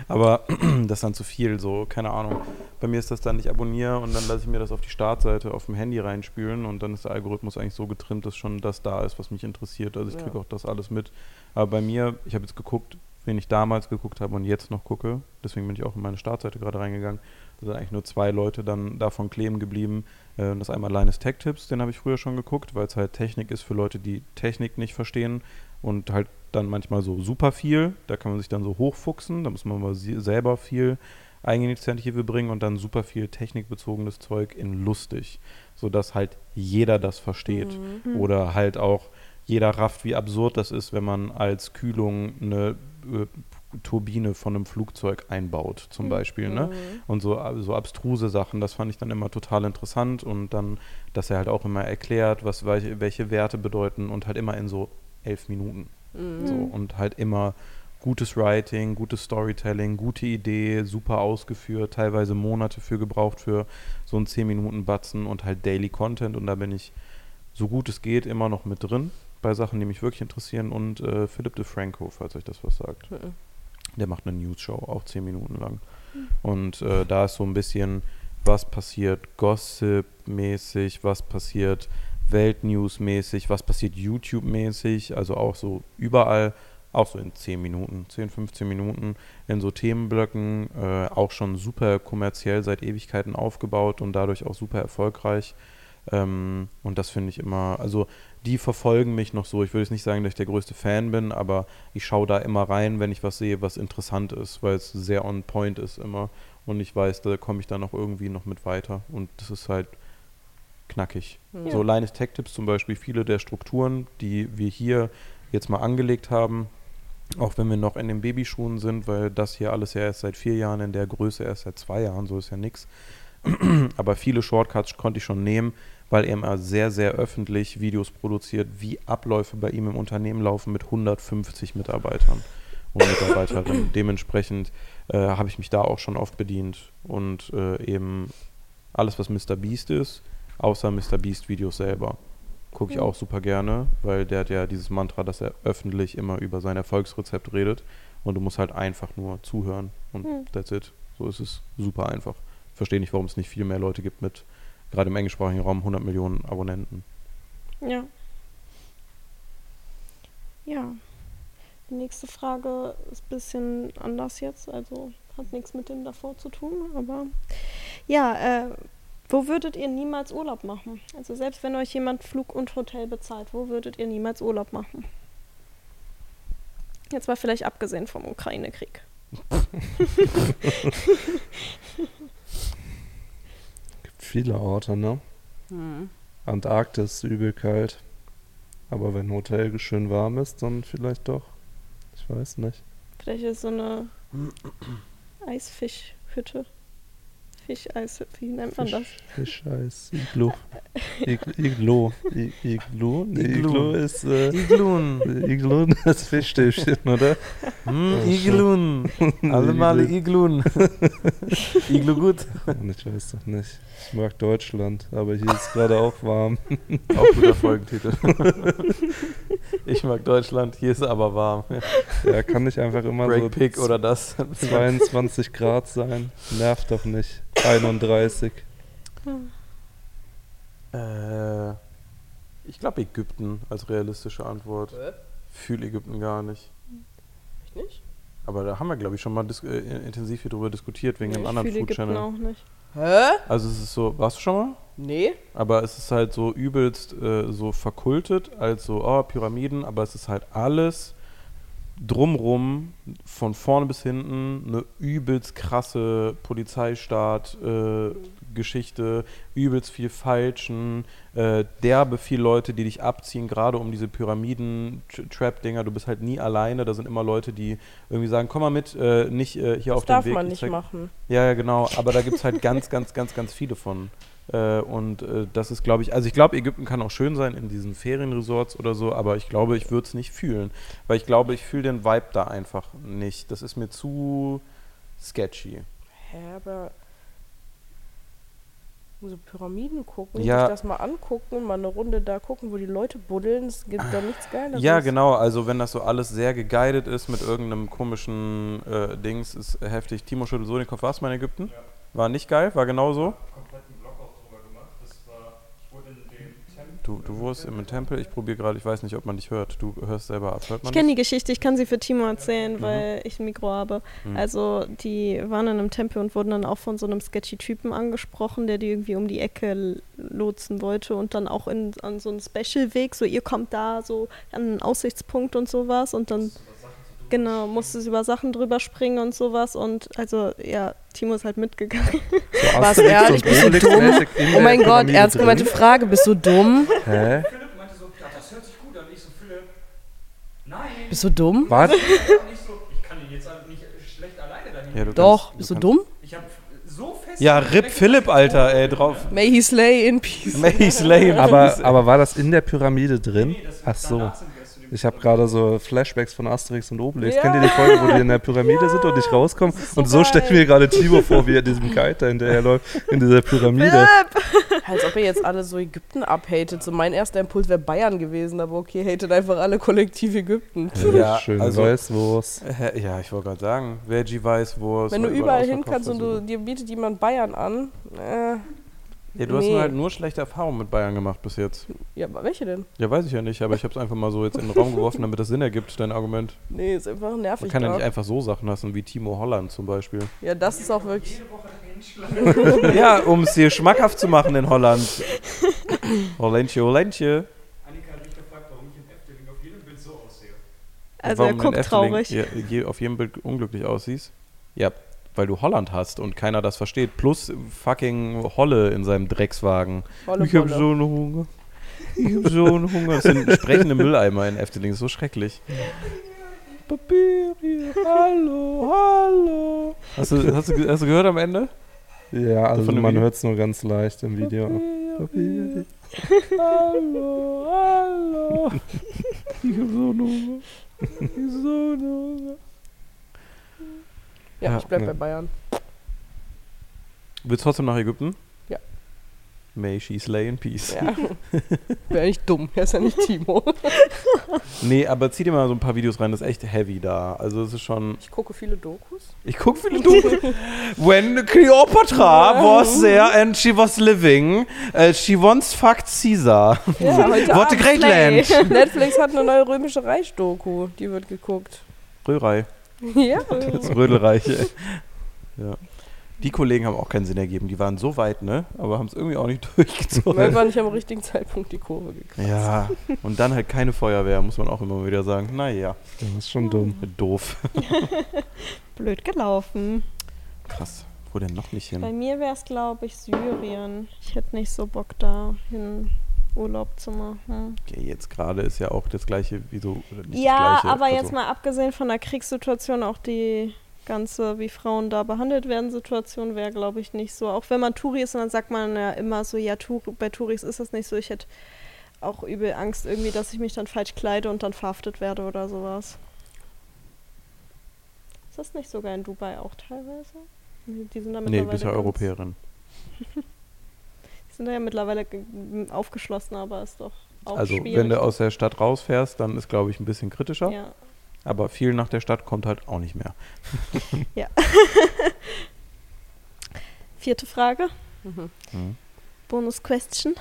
Speaker 1: Aber [clears throat] das ist dann zu viel, so, keine Ahnung. Bei mir ist das dann, ich abonniere und dann lasse ich mir das auf die Startseite auf dem Handy reinspülen und dann ist der Algorithmus eigentlich so getrimmt, dass schon das da ist, was mich interessiert. Also ich
Speaker 3: Ja.
Speaker 1: kriege auch das alles mit. Aber bei mir, ich habe jetzt geguckt, wen ich damals geguckt habe und jetzt noch gucke. Deswegen bin ich auch in meine Startseite gerade reingegangen. Da sind eigentlich nur zwei Leute dann davon kleben geblieben. Äh, Das ist einmal Linus Tech Tips, den habe ich früher schon geguckt, weil es halt Technik ist für Leute, die Technik nicht verstehen und halt dann manchmal so super viel. Da kann man sich dann so hochfuchsen, da muss man mal sie- selber viel Eigeninitiative bringen und dann super viel technikbezogenes Zeug in lustig, sodass halt jeder das versteht.
Speaker 3: Mhm.
Speaker 1: Oder halt auch jeder rafft, wie absurd das ist, wenn man als Kühlung eine äh, Turbine von einem Flugzeug einbaut, zum
Speaker 4: Mhm.
Speaker 1: Beispiel. Ne?
Speaker 3: Mhm.
Speaker 1: Und so, so abstruse Sachen, das fand ich dann immer total interessant. Und dann, dass er halt auch immer erklärt, was welche, welche Werte bedeuten und halt immer in so elf Minuten.
Speaker 3: Mhm.
Speaker 1: So, und halt immer gutes Writing, gutes Storytelling, gute Idee, super ausgeführt, teilweise Monate für gebraucht für so einen 10 Minuten Batzen und halt Daily Content. Und da bin ich so gut es geht immer noch mit drin bei Sachen, die mich wirklich interessieren. Und äh, Philipp DeFranco, falls euch das was sagt.
Speaker 3: Mhm.
Speaker 1: Der macht eine News-Show, auch 10 Minuten lang. Und äh, da ist so ein bisschen, was passiert Gossip-mäßig, was passiert Weltnews-mäßig, was passiert YouTube-mäßig, also auch so überall, auch so in 10 Minuten, 10, 15 Minuten, in so Themenblöcken, äh, auch schon super kommerziell seit Ewigkeiten aufgebaut und dadurch auch super erfolgreich. Ähm, und das finde ich immer, also die verfolgen mich noch so. Ich würde jetzt nicht sagen, dass ich der größte Fan bin, aber ich schaue da immer rein, wenn ich was sehe, was interessant ist, weil es sehr on point ist immer. Und ich weiß, da komme ich dann auch irgendwie noch mit weiter. Und das ist halt knackig.
Speaker 3: Ja.
Speaker 1: So Linus Tech Tips zum Beispiel, viele der Strukturen, die wir hier jetzt mal angelegt haben, auch wenn wir noch in den Babyschuhen sind, weil das hier alles ja erst seit vier Jahren in der Größe erst seit zwei Jahren, so ist ja nichts. [clears throat] Aber viele Shortcuts konnte ich schon nehmen, weil er immer sehr, sehr öffentlich Videos produziert, wie Abläufe bei ihm im Unternehmen laufen mit 150 Mitarbeitern und Mitarbeiterinnen. [clears throat] Dementsprechend äh, habe ich mich da auch schon oft bedient und äh, eben alles, was Mr. Beast ist, außer Mr. Beast Videos selber. Gucke ich
Speaker 4: Mhm.
Speaker 1: auch super gerne, weil der hat ja dieses Mantra, dass er öffentlich immer über sein Erfolgsrezept redet und du musst halt einfach nur zuhören und
Speaker 4: Mhm.
Speaker 1: that's it. So ist es super einfach. Verstehe nicht, warum es nicht viel mehr Leute gibt mit, gerade im englischsprachigen Raum, 100 Millionen Abonnenten.
Speaker 4: Ja. Ja. Die nächste Frage ist ein bisschen anders jetzt, also hat nichts mit dem davor zu tun, aber ja, äh, wo würdet ihr niemals Urlaub machen? Also selbst wenn euch jemand Flug und Hotel bezahlt, wo würdet ihr niemals Urlaub machen? Jetzt mal vielleicht abgesehen vom Ukraine-Krieg.
Speaker 2: Gibt viele Orte, ne?
Speaker 3: Mhm.
Speaker 2: Antarktis übel kalt. Aber wenn Hotel schön warm ist, dann vielleicht doch. Ich weiß nicht.
Speaker 4: Vielleicht ist so eine Eisfischhütte Fischeis, wie nennt man das?
Speaker 2: Fischeis, Iglo. Ig- Iglo. I- Iglo? Nee,
Speaker 1: Iglu.
Speaker 2: Iglo ist, äh,
Speaker 1: Iglun.
Speaker 2: Iglo ist Fischstäbchen, oder? Oh,
Speaker 1: Iglun. [laughs] Alle Male Iglun. [laughs] Iglu gut.
Speaker 2: Ich weiß doch nicht. Ich mag Deutschland, aber hier ist gerade auch warm. [laughs]
Speaker 1: Auch guter Folgentitel. ich mag Deutschland, hier ist aber warm.
Speaker 2: Ja, kann nicht einfach immer
Speaker 1: Break
Speaker 2: so
Speaker 1: Pick oder das.
Speaker 2: 22 Grad sein. Nervt doch nicht. 31.
Speaker 1: Äh, ich glaube Ägypten als realistische Antwort. Fühle Ägypten gar nicht.
Speaker 3: Ich nicht?
Speaker 1: Aber da haben wir, glaube ich, schon mal dis äh, intensiv hier drüber diskutiert, wegen
Speaker 4: Nee,
Speaker 1: dem anderen
Speaker 4: fühle
Speaker 1: Food
Speaker 4: Ägypten
Speaker 1: Channel.
Speaker 4: auch nicht.
Speaker 3: Hä?
Speaker 1: Also es ist so, warst du schon mal?
Speaker 3: Nee.
Speaker 1: Aber es ist halt so übelst äh, so verkultet, als so, oh, Pyramiden, aber es ist halt alles drumrum, von vorne bis hinten, eine übelst krasse Polizeistaat, äh, übelst viel Falschen, äh, derbe viele Leute, die dich abziehen, gerade um diese Pyramiden-Trap-Dinger. Du bist halt nie alleine, da sind immer Leute, die irgendwie sagen, komm mal mit, äh, nicht äh, hier
Speaker 3: Das
Speaker 1: auf
Speaker 3: darf
Speaker 1: den Weg.
Speaker 3: man
Speaker 1: ich
Speaker 3: nicht
Speaker 1: zeig-
Speaker 3: machen.
Speaker 1: ja, ja, genau. Aber da gibt es halt [laughs] ganz, ganz, ganz, ganz viele von. Äh, und äh, das ist, glaube ich, also ich glaube, Ägypten kann auch schön sein in diesen Ferienresorts oder so, aber ich glaube, ich würde es nicht fühlen. Weil ich glaube, ich fühle den Vibe da einfach nicht. Das ist mir zu sketchy.
Speaker 3: Hä, aber so Pyramiden gucken,
Speaker 1: Ja.
Speaker 3: sich das mal angucken mal eine Runde da gucken, wo die Leute buddeln, es gibt da nichts Geileres.
Speaker 1: Ja, genau. Also wenn das so alles sehr geguided ist mit irgendeinem komischen äh, Dings, ist heftig. Timo schüttelt so den Kopf. Warst du mal in Ägypten? War nicht geil? War genauso?
Speaker 5: kompletten Blog auch drüber gemacht. Das war, ich wurde in dem Tempel.
Speaker 1: Du, du wurdest im Tempel. Ich probiere gerade, ich weiß nicht, ob man dich hört. Du hörst selber ab. Hört man
Speaker 4: Ich kenne die Geschichte, ich kann sie für Timo erzählen,
Speaker 1: Mhm.
Speaker 4: weil ich ein Mikro habe.
Speaker 1: Mhm.
Speaker 4: Also, die waren in einem Tempel und wurden dann auch von so einem sketchy Typen angesprochen, der die irgendwie um die Ecke lotsen wollte und dann auch in, an so einen Special-Weg, so ihr kommt da so an einen Aussichtspunkt und sowas und dann genau, musstest über Sachen drüber springen und sowas und also ja, Timo ist halt mitgegangen.
Speaker 2: So
Speaker 3: Was, ehrlich,
Speaker 2: und
Speaker 3: bist du
Speaker 2: Obelix-mäßig in
Speaker 3: Oh mein Gott, ernst gemeinte Frage, bist du dumm?
Speaker 2: Hä?
Speaker 5: Philipp meinte so, ja, das hört sich gut an. Ich so, Philipp, nein.
Speaker 3: Bist du dumm?
Speaker 2: Was?
Speaker 5: Ich kann so, ich ihn jetzt nicht schlecht alleine dahin.
Speaker 1: Ja, du
Speaker 3: Doch,
Speaker 1: kannst-
Speaker 3: bist du
Speaker 1: kannst-
Speaker 3: dumm?
Speaker 5: Ich habe so fest.
Speaker 1: Ja, Rip Philipp, Alter, ey, drauf.
Speaker 3: May he slay in peace.
Speaker 1: May he slay in
Speaker 2: Aber,
Speaker 1: peace.
Speaker 2: aber war das in der Pyramide drin?
Speaker 5: Nee, das
Speaker 2: Ach so.
Speaker 5: danach sind
Speaker 2: Ich habe gerade so Flashbacks von Asterix und Obelix.
Speaker 3: Ja.
Speaker 2: Kennt ihr die Folge, wo die in der Pyramide sind und nicht rauskommen?
Speaker 3: so
Speaker 2: und so stelle ich mir gerade Timo vor, wie er diesem Kite da hinterherläuft, in dieser Pyramide.
Speaker 3: Als ob ihr jetzt alle so Ägypten abhatet. So mein erster Impuls wäre Bayern gewesen, aber okay, hatet einfach alle kollektiv Ägypten.
Speaker 1: Ja,
Speaker 2: Schön
Speaker 1: also-
Speaker 2: Weißwurst.
Speaker 1: Ja, ich wollte gerade sagen, Veggie Weißwurst.
Speaker 3: Wenn du überall hin kannst und du, dir bietet jemand Bayern an, äh,
Speaker 1: Ja, du hast
Speaker 3: Nee.
Speaker 1: nur halt nur schlechte Erfahrungen mit Bayern gemacht bis jetzt.
Speaker 3: ja, aber welche denn?
Speaker 1: Ja, weiß ich ja nicht, aber ich habe es einfach mal so jetzt in den Raum geworfen, damit das Sinn ergibt, dein Argument.
Speaker 3: Nee, ist einfach nervig.
Speaker 1: Man kann ja
Speaker 3: da.
Speaker 1: nicht einfach so Sachen lassen wie Timo Holland zum Beispiel.
Speaker 3: ja, das ist auch wirklich.
Speaker 5: jede Woche hinschlagen. [laughs]
Speaker 1: ja, um es dir schmackhaft zu machen in Holland. Holländche, Holländche.
Speaker 5: Annika hat mich gefragt, warum ich im Efteling auf jedem Bild so aussehe.
Speaker 4: Also er
Speaker 1: Warum in
Speaker 4: guckt traurig.
Speaker 1: Je, je, auf jedem Bild unglücklich aussiehst? Ja, weil du Holland hast und keiner das versteht. Plus fucking Holle in seinem Dreckswagen.
Speaker 3: Volle
Speaker 1: ich habe so einen Hunger. Ich habe so einen Hunger. Das sind sprechende Mülleimer in Efteling. Das ist so schrecklich. Papier hier. Hallo, hallo. Hast du, hast, du, hast du gehört am Ende?
Speaker 2: Ja, also man hört es nur ganz leicht im Video.
Speaker 1: Papier, Hallo, hallo. Ich habe so einen Hunger. Ich hab so einen Hunger.
Speaker 3: Ja,
Speaker 1: Ja,
Speaker 3: ich bleib
Speaker 2: ne.
Speaker 3: bei Bayern.
Speaker 1: Willst du trotzdem nach Ägypten?
Speaker 3: Ja.
Speaker 1: May she slay in peace.
Speaker 3: Ja. [laughs] Wäre nicht dumm, er ist ja nicht Timo. [laughs]
Speaker 1: Nee, aber zieh dir mal so ein paar Videos rein, das ist echt heavy da. Also es ist schon.
Speaker 3: Ich gucke viele Dokus.
Speaker 1: Ich guck viele Dokus. [laughs] When Cleopatra was there and she was living, uh, she once fucked Caesar.
Speaker 3: Ja, heute
Speaker 1: What a great land.
Speaker 3: Netflix hat eine neue römische Reich-Doku, die wird geguckt.
Speaker 1: Röhrei.
Speaker 3: Ja.
Speaker 1: Das Rödelreich. ey. Ja. Die Kollegen haben auch keinen Sinn ergeben. Die waren so weit, ne? Aber haben es irgendwie auch nicht [laughs]
Speaker 3: Weil
Speaker 1: durchgezogen.
Speaker 3: war nicht am richtigen Zeitpunkt die Kurve gekriegt.
Speaker 1: Ja, und dann halt keine Feuerwehr, muss man auch immer wieder sagen. Naja,
Speaker 2: Das ist schon dumm.
Speaker 1: doof. [laughs]
Speaker 4: Blöd gelaufen.
Speaker 1: Krass. Wo denn noch nicht
Speaker 4: Bei
Speaker 1: hin?
Speaker 4: mir wäre es, glaube ich, Syrien. Ich hätte nicht so Bock, da hin Urlaub zu machen.
Speaker 1: Okay, jetzt gerade ist ja auch das gleiche wie so. oder nicht
Speaker 4: Ja, aber
Speaker 1: also-
Speaker 4: jetzt mal abgesehen von der Kriegssituation, auch die ganze, wie Frauen da behandelt werden, Situation wäre, glaube ich, nicht so. Auch wenn man Touri ist, und dann sagt man ja immer so, ja, Tour, bei Touris ist das nicht so. Ich hätte auch übel Angst irgendwie, dass ich mich dann falsch kleide und dann verhaftet werde oder sowas. Ist das nicht sogar in Dubai auch teilweise? Die sind da
Speaker 1: Nee,
Speaker 4: mittlerweile
Speaker 1: bist ja Europäerin. [laughs]
Speaker 4: Sind ja mittlerweile ge- aufgeschlossen, aber ist doch auch
Speaker 1: Also,
Speaker 4: schwierig.
Speaker 1: wenn du aus der Stadt rausfährst, dann ist, glaube ich, ein bisschen kritischer.
Speaker 4: ja.
Speaker 1: Aber viel nach der Stadt kommt halt auch nicht mehr. [laughs] [laughs] [laughs]
Speaker 4: Vierte Frage.
Speaker 3: Mhm.
Speaker 1: Mhm.
Speaker 4: Bonus Question.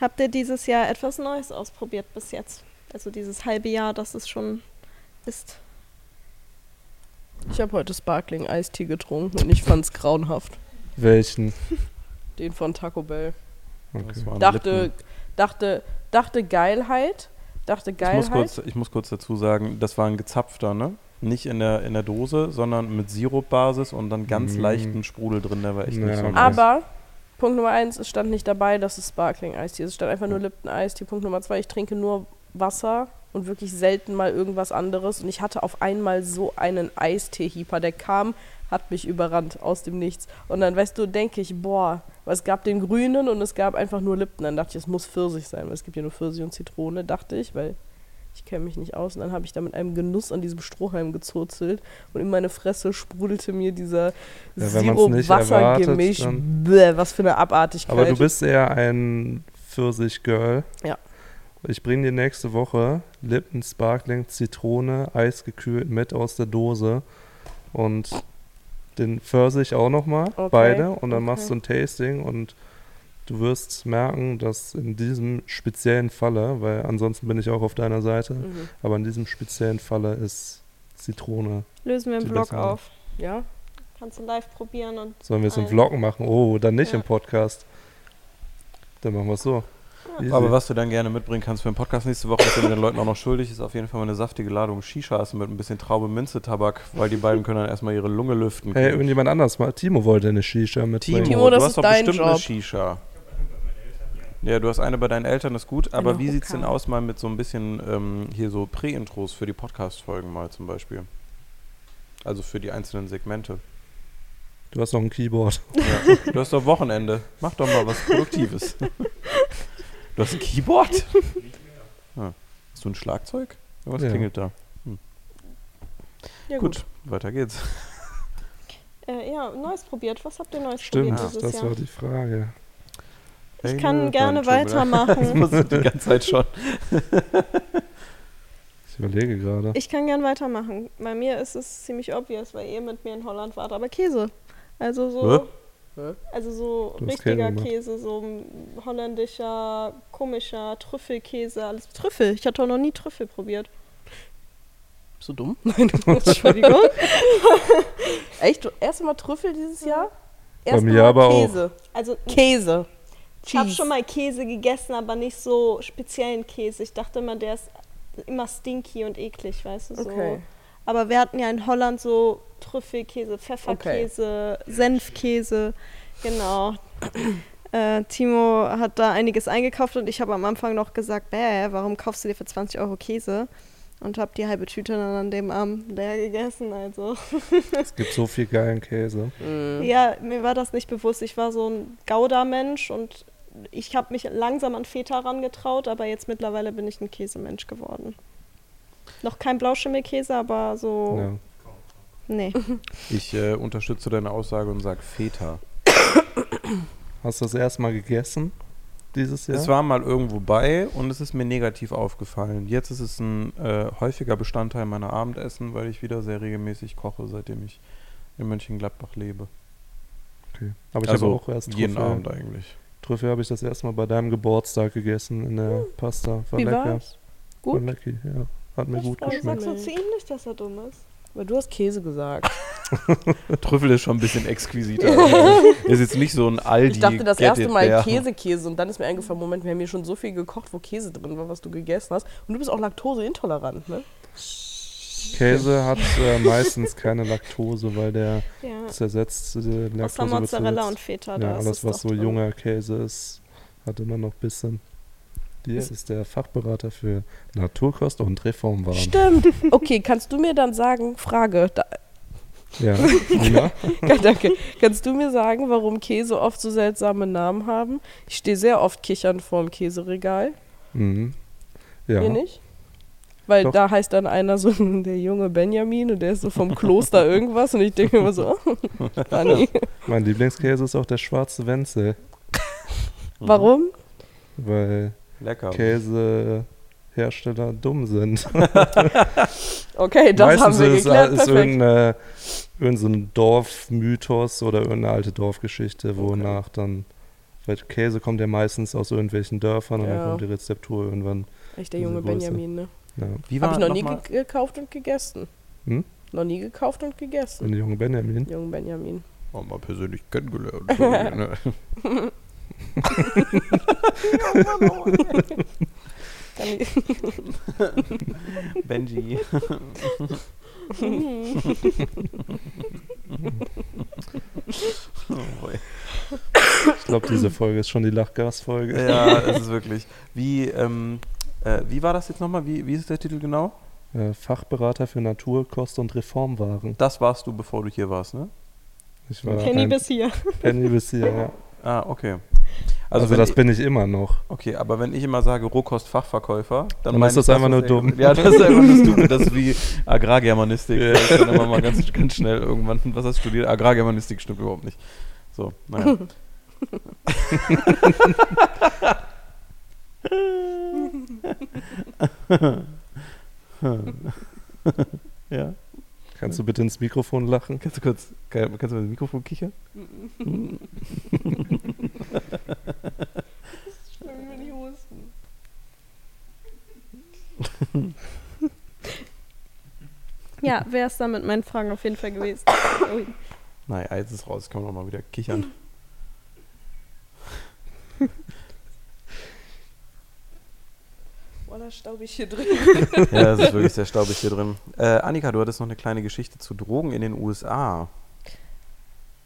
Speaker 4: Habt ihr dieses Jahr etwas Neues ausprobiert bis jetzt? Also dieses halbe Jahr, das es schon ist.
Speaker 3: Ich habe heute Sparkling Eistee getrunken und ich fand's grauenhaft.
Speaker 2: Welchen?
Speaker 3: Den von Taco Bell.
Speaker 2: Okay.
Speaker 3: Dachte,
Speaker 1: Lippen.
Speaker 3: dachte, dachte Geilheit. Dachte
Speaker 1: Ich muss,
Speaker 3: Geilheit.
Speaker 1: kurz, ich muss kurz dazu sagen, das war ein gezapfter, ne? Nicht in der, in der Dose, sondern mit Sirupbasis und dann ganz
Speaker 2: Mm.
Speaker 1: leichten Sprudel drin. Der war echt
Speaker 2: Ja,
Speaker 1: nicht so nice.
Speaker 3: Aber Punkt Nummer eins, es stand nicht dabei, dass es Sparkling Eistee ist. Es stand einfach nur Lipton Eistee. Punkt Nummer zwei, ich trinke nur Wasser und wirklich selten mal irgendwas anderes. Und ich hatte auf einmal so einen Eistee-Hieper, der kam, hat mich überrannt aus dem Nichts. Und dann, weißt du, denke ich, boah, es gab den grünen und es gab einfach nur Lipton. Dann dachte ich, es muss Pfirsich sein, weil es gibt ja nur Pfirsich und Zitrone, dachte ich, weil ich kenne mich nicht aus. Und dann habe ich da mit einem Genuss an diesem Strohhalm gezurzelt und in meine Fresse sprudelte mir dieser
Speaker 2: Ja,
Speaker 3: Sirup-Wasser-Gemisch. Was für eine Abartigkeit.
Speaker 2: Aber du bist eher ein Pfirsich-Girl.
Speaker 3: Ja.
Speaker 2: Ich bringe dir nächste Woche Lippen Sparkling Zitrone eisgekühlt mit aus der Dose und den Pfirsich auch nochmal,
Speaker 3: Okay,
Speaker 2: beide und dann
Speaker 3: okay.
Speaker 2: machst du ein Tasting und du wirst merken, dass in diesem speziellen Falle, weil ansonsten bin ich auch auf deiner Seite,
Speaker 3: Mhm.
Speaker 2: aber in diesem speziellen Falle ist Zitrone.
Speaker 4: Lösen wir im Vlog auf.
Speaker 3: Ja?
Speaker 4: Kannst du live probieren und
Speaker 2: Sollen wir es im Vlog machen? Oh, dann nicht
Speaker 4: Ja.
Speaker 2: im Podcast. Dann machen wir es so. Easy.
Speaker 1: Aber was du dann gerne mitbringen kannst für den Podcast nächste Woche, wir den Leuten auch noch schuldig, ist auf jeden Fall mal eine saftige Ladung Shishas mit ein bisschen Traube Minze Tabak, weil die beiden können dann erstmal ihre Lunge lüften.
Speaker 2: Hey, irgendjemand anders mal. Timo wollte eine Shisha mitbringen.
Speaker 1: Timo,
Speaker 3: Timo, das
Speaker 1: du hast
Speaker 3: ist
Speaker 1: doch
Speaker 3: dein
Speaker 1: bestimmt eine
Speaker 3: Job.
Speaker 1: Shisha. Ja, du hast eine bei deinen Eltern, ist gut. Aber
Speaker 3: Eine
Speaker 1: wie sieht's denn
Speaker 3: Hookah.
Speaker 1: aus mal mit so ein bisschen ähm, hier so Prä-Intros für die Podcast-Folgen mal zum Beispiel? Also für die einzelnen Segmente.
Speaker 2: Du hast noch ein Keyboard.
Speaker 1: Ja. Du hast doch Wochenende. Mach doch mal was Produktives. [laughs] Du hast ein Keyboard? [laughs] Ah. Hast du ein Schlagzeug? Was
Speaker 2: Ja.
Speaker 1: klingelt da?
Speaker 3: Ja,
Speaker 1: Gut, weiter geht's.
Speaker 4: äh, ja, Neues probiert. Was habt ihr Neues
Speaker 2: Stimmt,
Speaker 4: probiert dieses
Speaker 2: das
Speaker 4: Jahr?
Speaker 2: war die Frage.
Speaker 4: Ich
Speaker 1: Hey,
Speaker 4: kann
Speaker 1: ne,
Speaker 4: gerne
Speaker 1: wieder. Das
Speaker 4: weitermachen.
Speaker 1: muss [laughs] ich die ganze Zeit schon. [laughs]
Speaker 2: Ich überlege gerade.
Speaker 4: Ich kann gern weitermachen. Bei mir ist es ziemlich obvious, weil ihr mit mir in Holland wart. Aber Käse. Also so? Also so richtiger
Speaker 2: Käse
Speaker 4: Käse, so holländischer, komischer Trüffelkäse, alles Trüffel. Ich hatte auch noch nie Trüffel probiert.
Speaker 3: Bist du dumm? [laughs] Nein,
Speaker 4: Entschuldigung. [laughs]
Speaker 3: Echt? Erst mal Trüffel dieses Jahr?
Speaker 2: Bei
Speaker 3: Erst
Speaker 2: mir
Speaker 3: mal
Speaker 2: aber auch.
Speaker 3: Käse.
Speaker 4: Also
Speaker 3: Käse.
Speaker 4: ich habe schon mal Käse gegessen, aber nicht so speziellen Käse. Ich dachte immer, der ist immer stinky und eklig, weißt du so.
Speaker 3: Okay.
Speaker 4: Aber wir hatten ja in Holland so Trüffelkäse, Pfefferkäse, Senfkäse. Genau. Äh, Timo hat da einiges eingekauft und ich habe am Anfang noch gesagt, bäh, warum kaufst du dir für 20 Euro Käse? Und habe die halbe Tüte dann an dem Abend leer gegessen. Also [laughs]
Speaker 2: Es gibt so viel geilen Käse.
Speaker 3: Mhm.
Speaker 4: ja, mir war das nicht bewusst. Ich war so ein Gouda-Mensch und ich habe mich langsam an Feta rangetraut, aber jetzt mittlerweile bin ich ein Käsemensch geworden. Noch kein Blauschimmelkäse, aber so.
Speaker 2: Ja.
Speaker 4: Nee. [laughs]
Speaker 1: Ich äh, unterstütze deine Aussage und sage Feta.
Speaker 2: Hast du das erstmal gegessen dieses Jahr?
Speaker 1: Es war mal irgendwo bei und es ist mir negativ aufgefallen. Jetzt ist es ein äh, häufiger Bestandteil meiner Abendessen, weil ich wieder sehr regelmäßig koche, seitdem ich in Mönchengladbach lebe.
Speaker 2: okay. Aber ich
Speaker 1: also
Speaker 2: habe auch erst
Speaker 1: jeden
Speaker 2: Trüffel.
Speaker 1: Abend eigentlich.
Speaker 2: Trüffel habe ich das erste Mal bei deinem Geburtstag gegessen in der Pasta. War
Speaker 3: Wie
Speaker 2: lecker.
Speaker 3: war's?
Speaker 2: War
Speaker 3: Gut?
Speaker 2: lecker, ja. Hat mir gut
Speaker 4: Warum
Speaker 2: geschmeckt.
Speaker 4: sagst du zu ihm nicht, dass er dumm ist?
Speaker 3: Weil du hast Käse gesagt. [laughs]
Speaker 1: Trüffel ist schon ein bisschen exquisiter. Also, [laughs] ist jetzt nicht so ein Aldi.
Speaker 3: Ich dachte das
Speaker 1: Get
Speaker 3: erste Mal
Speaker 1: there.
Speaker 3: Käse-Käse und dann ist mir eingefallen, Moment, wir haben hier schon so viel gekocht, wo Käse drin war, was du gegessen hast. Und du bist auch laktoseintolerant, ne?
Speaker 2: Käse hat äh, meistens keine Laktose, weil der
Speaker 4: Ja.
Speaker 2: zersetzt äh, Laktose
Speaker 4: Außer Mozzarella und Feta.
Speaker 2: Ja, alles
Speaker 4: es
Speaker 2: was so
Speaker 4: drin.
Speaker 2: junger Käse ist, hat immer noch ein bisschen. Hier
Speaker 3: Ist-
Speaker 2: der Fachberater für Naturkost und Reformwaren.
Speaker 3: Stimmt. [laughs] Okay, kannst du mir dann sagen, Frage, da, [laughs]
Speaker 2: Ja?
Speaker 3: Ja, danke. Kannst du mir sagen, warum Käse oft so seltsame Namen haben? Ich stehe sehr oft kichernd vorm Käseregal.
Speaker 2: Mhm. Ja.
Speaker 3: Ihr nicht? Weil
Speaker 2: Doch.
Speaker 3: da heißt dann einer so, [laughs] der junge Benjamin und der ist so vom Kloster irgendwas und ich denke immer so, oh, Dani.
Speaker 2: Mein Lieblingskäse ist auch der schwarze Wenzel,
Speaker 3: Warum?
Speaker 2: weil
Speaker 1: Lecker.
Speaker 2: Käsehersteller dumm sind. [laughs]
Speaker 3: Okay, das haben wir
Speaker 2: ist,
Speaker 3: geklärt.
Speaker 2: ist
Speaker 3: Perfekt.
Speaker 2: irgendein, irgendein so ein Dorfmythos oder irgendeine alte Dorfgeschichte, wonach dann, weil Käse kommt ja meistens aus irgendwelchen Dörfern und
Speaker 3: Ja.
Speaker 2: dann kommt die Rezeptur irgendwann.
Speaker 3: Echt der junge
Speaker 2: Größe.
Speaker 3: Benjamin, ne?
Speaker 2: Ja.
Speaker 1: Wie
Speaker 3: Habe ich noch
Speaker 1: noch
Speaker 3: nie ge gekauft und gegessen.
Speaker 2: Hm?
Speaker 3: Noch nie gekauft und gegessen.
Speaker 2: Und der junge Benjamin.
Speaker 3: Jungen Benjamin.
Speaker 1: Oh, mal persönlich kennengelernt. [laughs] Ne? [laughs] [laughs] Benji. oh boy.
Speaker 2: Ich glaube, diese Folge ist schon die Lachgasfolge.
Speaker 1: ja, es ist wirklich. Wie, ähm, äh, wie war das jetzt nochmal? Wie, wie ist der Titel genau?
Speaker 2: Äh, Fachberater für Natur, Kost und Reformwaren.
Speaker 1: Das warst du, bevor du hier warst, ne?
Speaker 2: Ich war
Speaker 4: Penny
Speaker 2: ein
Speaker 4: bis hier.
Speaker 2: Penny bis hier, ja.
Speaker 1: Ah, okay.
Speaker 2: Also,
Speaker 1: wenn
Speaker 2: das
Speaker 1: ich,
Speaker 2: bin ich immer noch.
Speaker 1: Okay, aber wenn ich immer sage Rohkost-Fachverkäufer, dann,
Speaker 2: Dann ist das
Speaker 1: ich
Speaker 2: einfach nur dumm.
Speaker 1: Ja, das ist einfach nur stupid. [laughs] Das ist wie Agrargermanistik. Das ist dann immer mal ganz, ganz schnell irgendwann. Was hast du studiert? Agrargermanistik stimmt überhaupt nicht. So, naja. [laughs] [laughs] ja.
Speaker 2: Kannst du bitte ins Mikrofon lachen?
Speaker 1: Kannst du kurz, kann, kannst du mit dem Mikrofon kichern? [laughs]
Speaker 4: Ja, wäre es dann mit meinen Fragen auf jeden Fall gewesen. Ui.
Speaker 1: Naja, jetzt ist raus. Kann man auch mal wieder kichern.
Speaker 3: Da staubig hier drin. [laughs]
Speaker 1: ja, es ist wirklich sehr staubig hier drin. Äh, Annika, du hattest noch eine kleine Geschichte zu Drogen in den USA.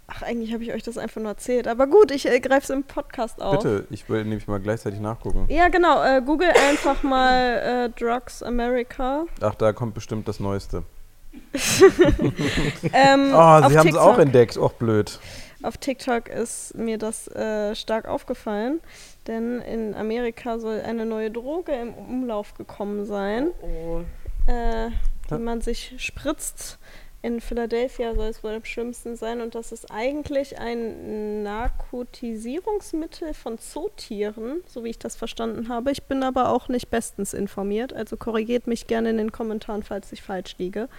Speaker 4: Ach, eigentlich habe ich euch das einfach nur erzählt. Aber gut, ich äh, greife es im Podcast auf.
Speaker 1: Bitte, ich will nämlich mal gleichzeitig nachgucken.
Speaker 4: Ja, genau. Äh, Google einfach mal äh, Drugs America.
Speaker 1: Ach, da kommt bestimmt das Neueste. [laughs]
Speaker 4: Ähm,
Speaker 1: Oh, sie haben es auch entdeckt. Och, blöd.
Speaker 4: Auf TikTok ist mir das äh, stark aufgefallen, denn in Amerika soll eine neue Droge im Umlauf gekommen sein,
Speaker 3: Oh.
Speaker 4: äh, die man sich spritzt. In Philadelphia soll es wohl am schlimmsten sein und das ist eigentlich ein Narkotisierungsmittel von Zootieren, so wie ich das verstanden habe. Ich bin aber auch nicht bestens informiert, also korrigiert mich gerne in den Kommentaren, falls ich falsch liege.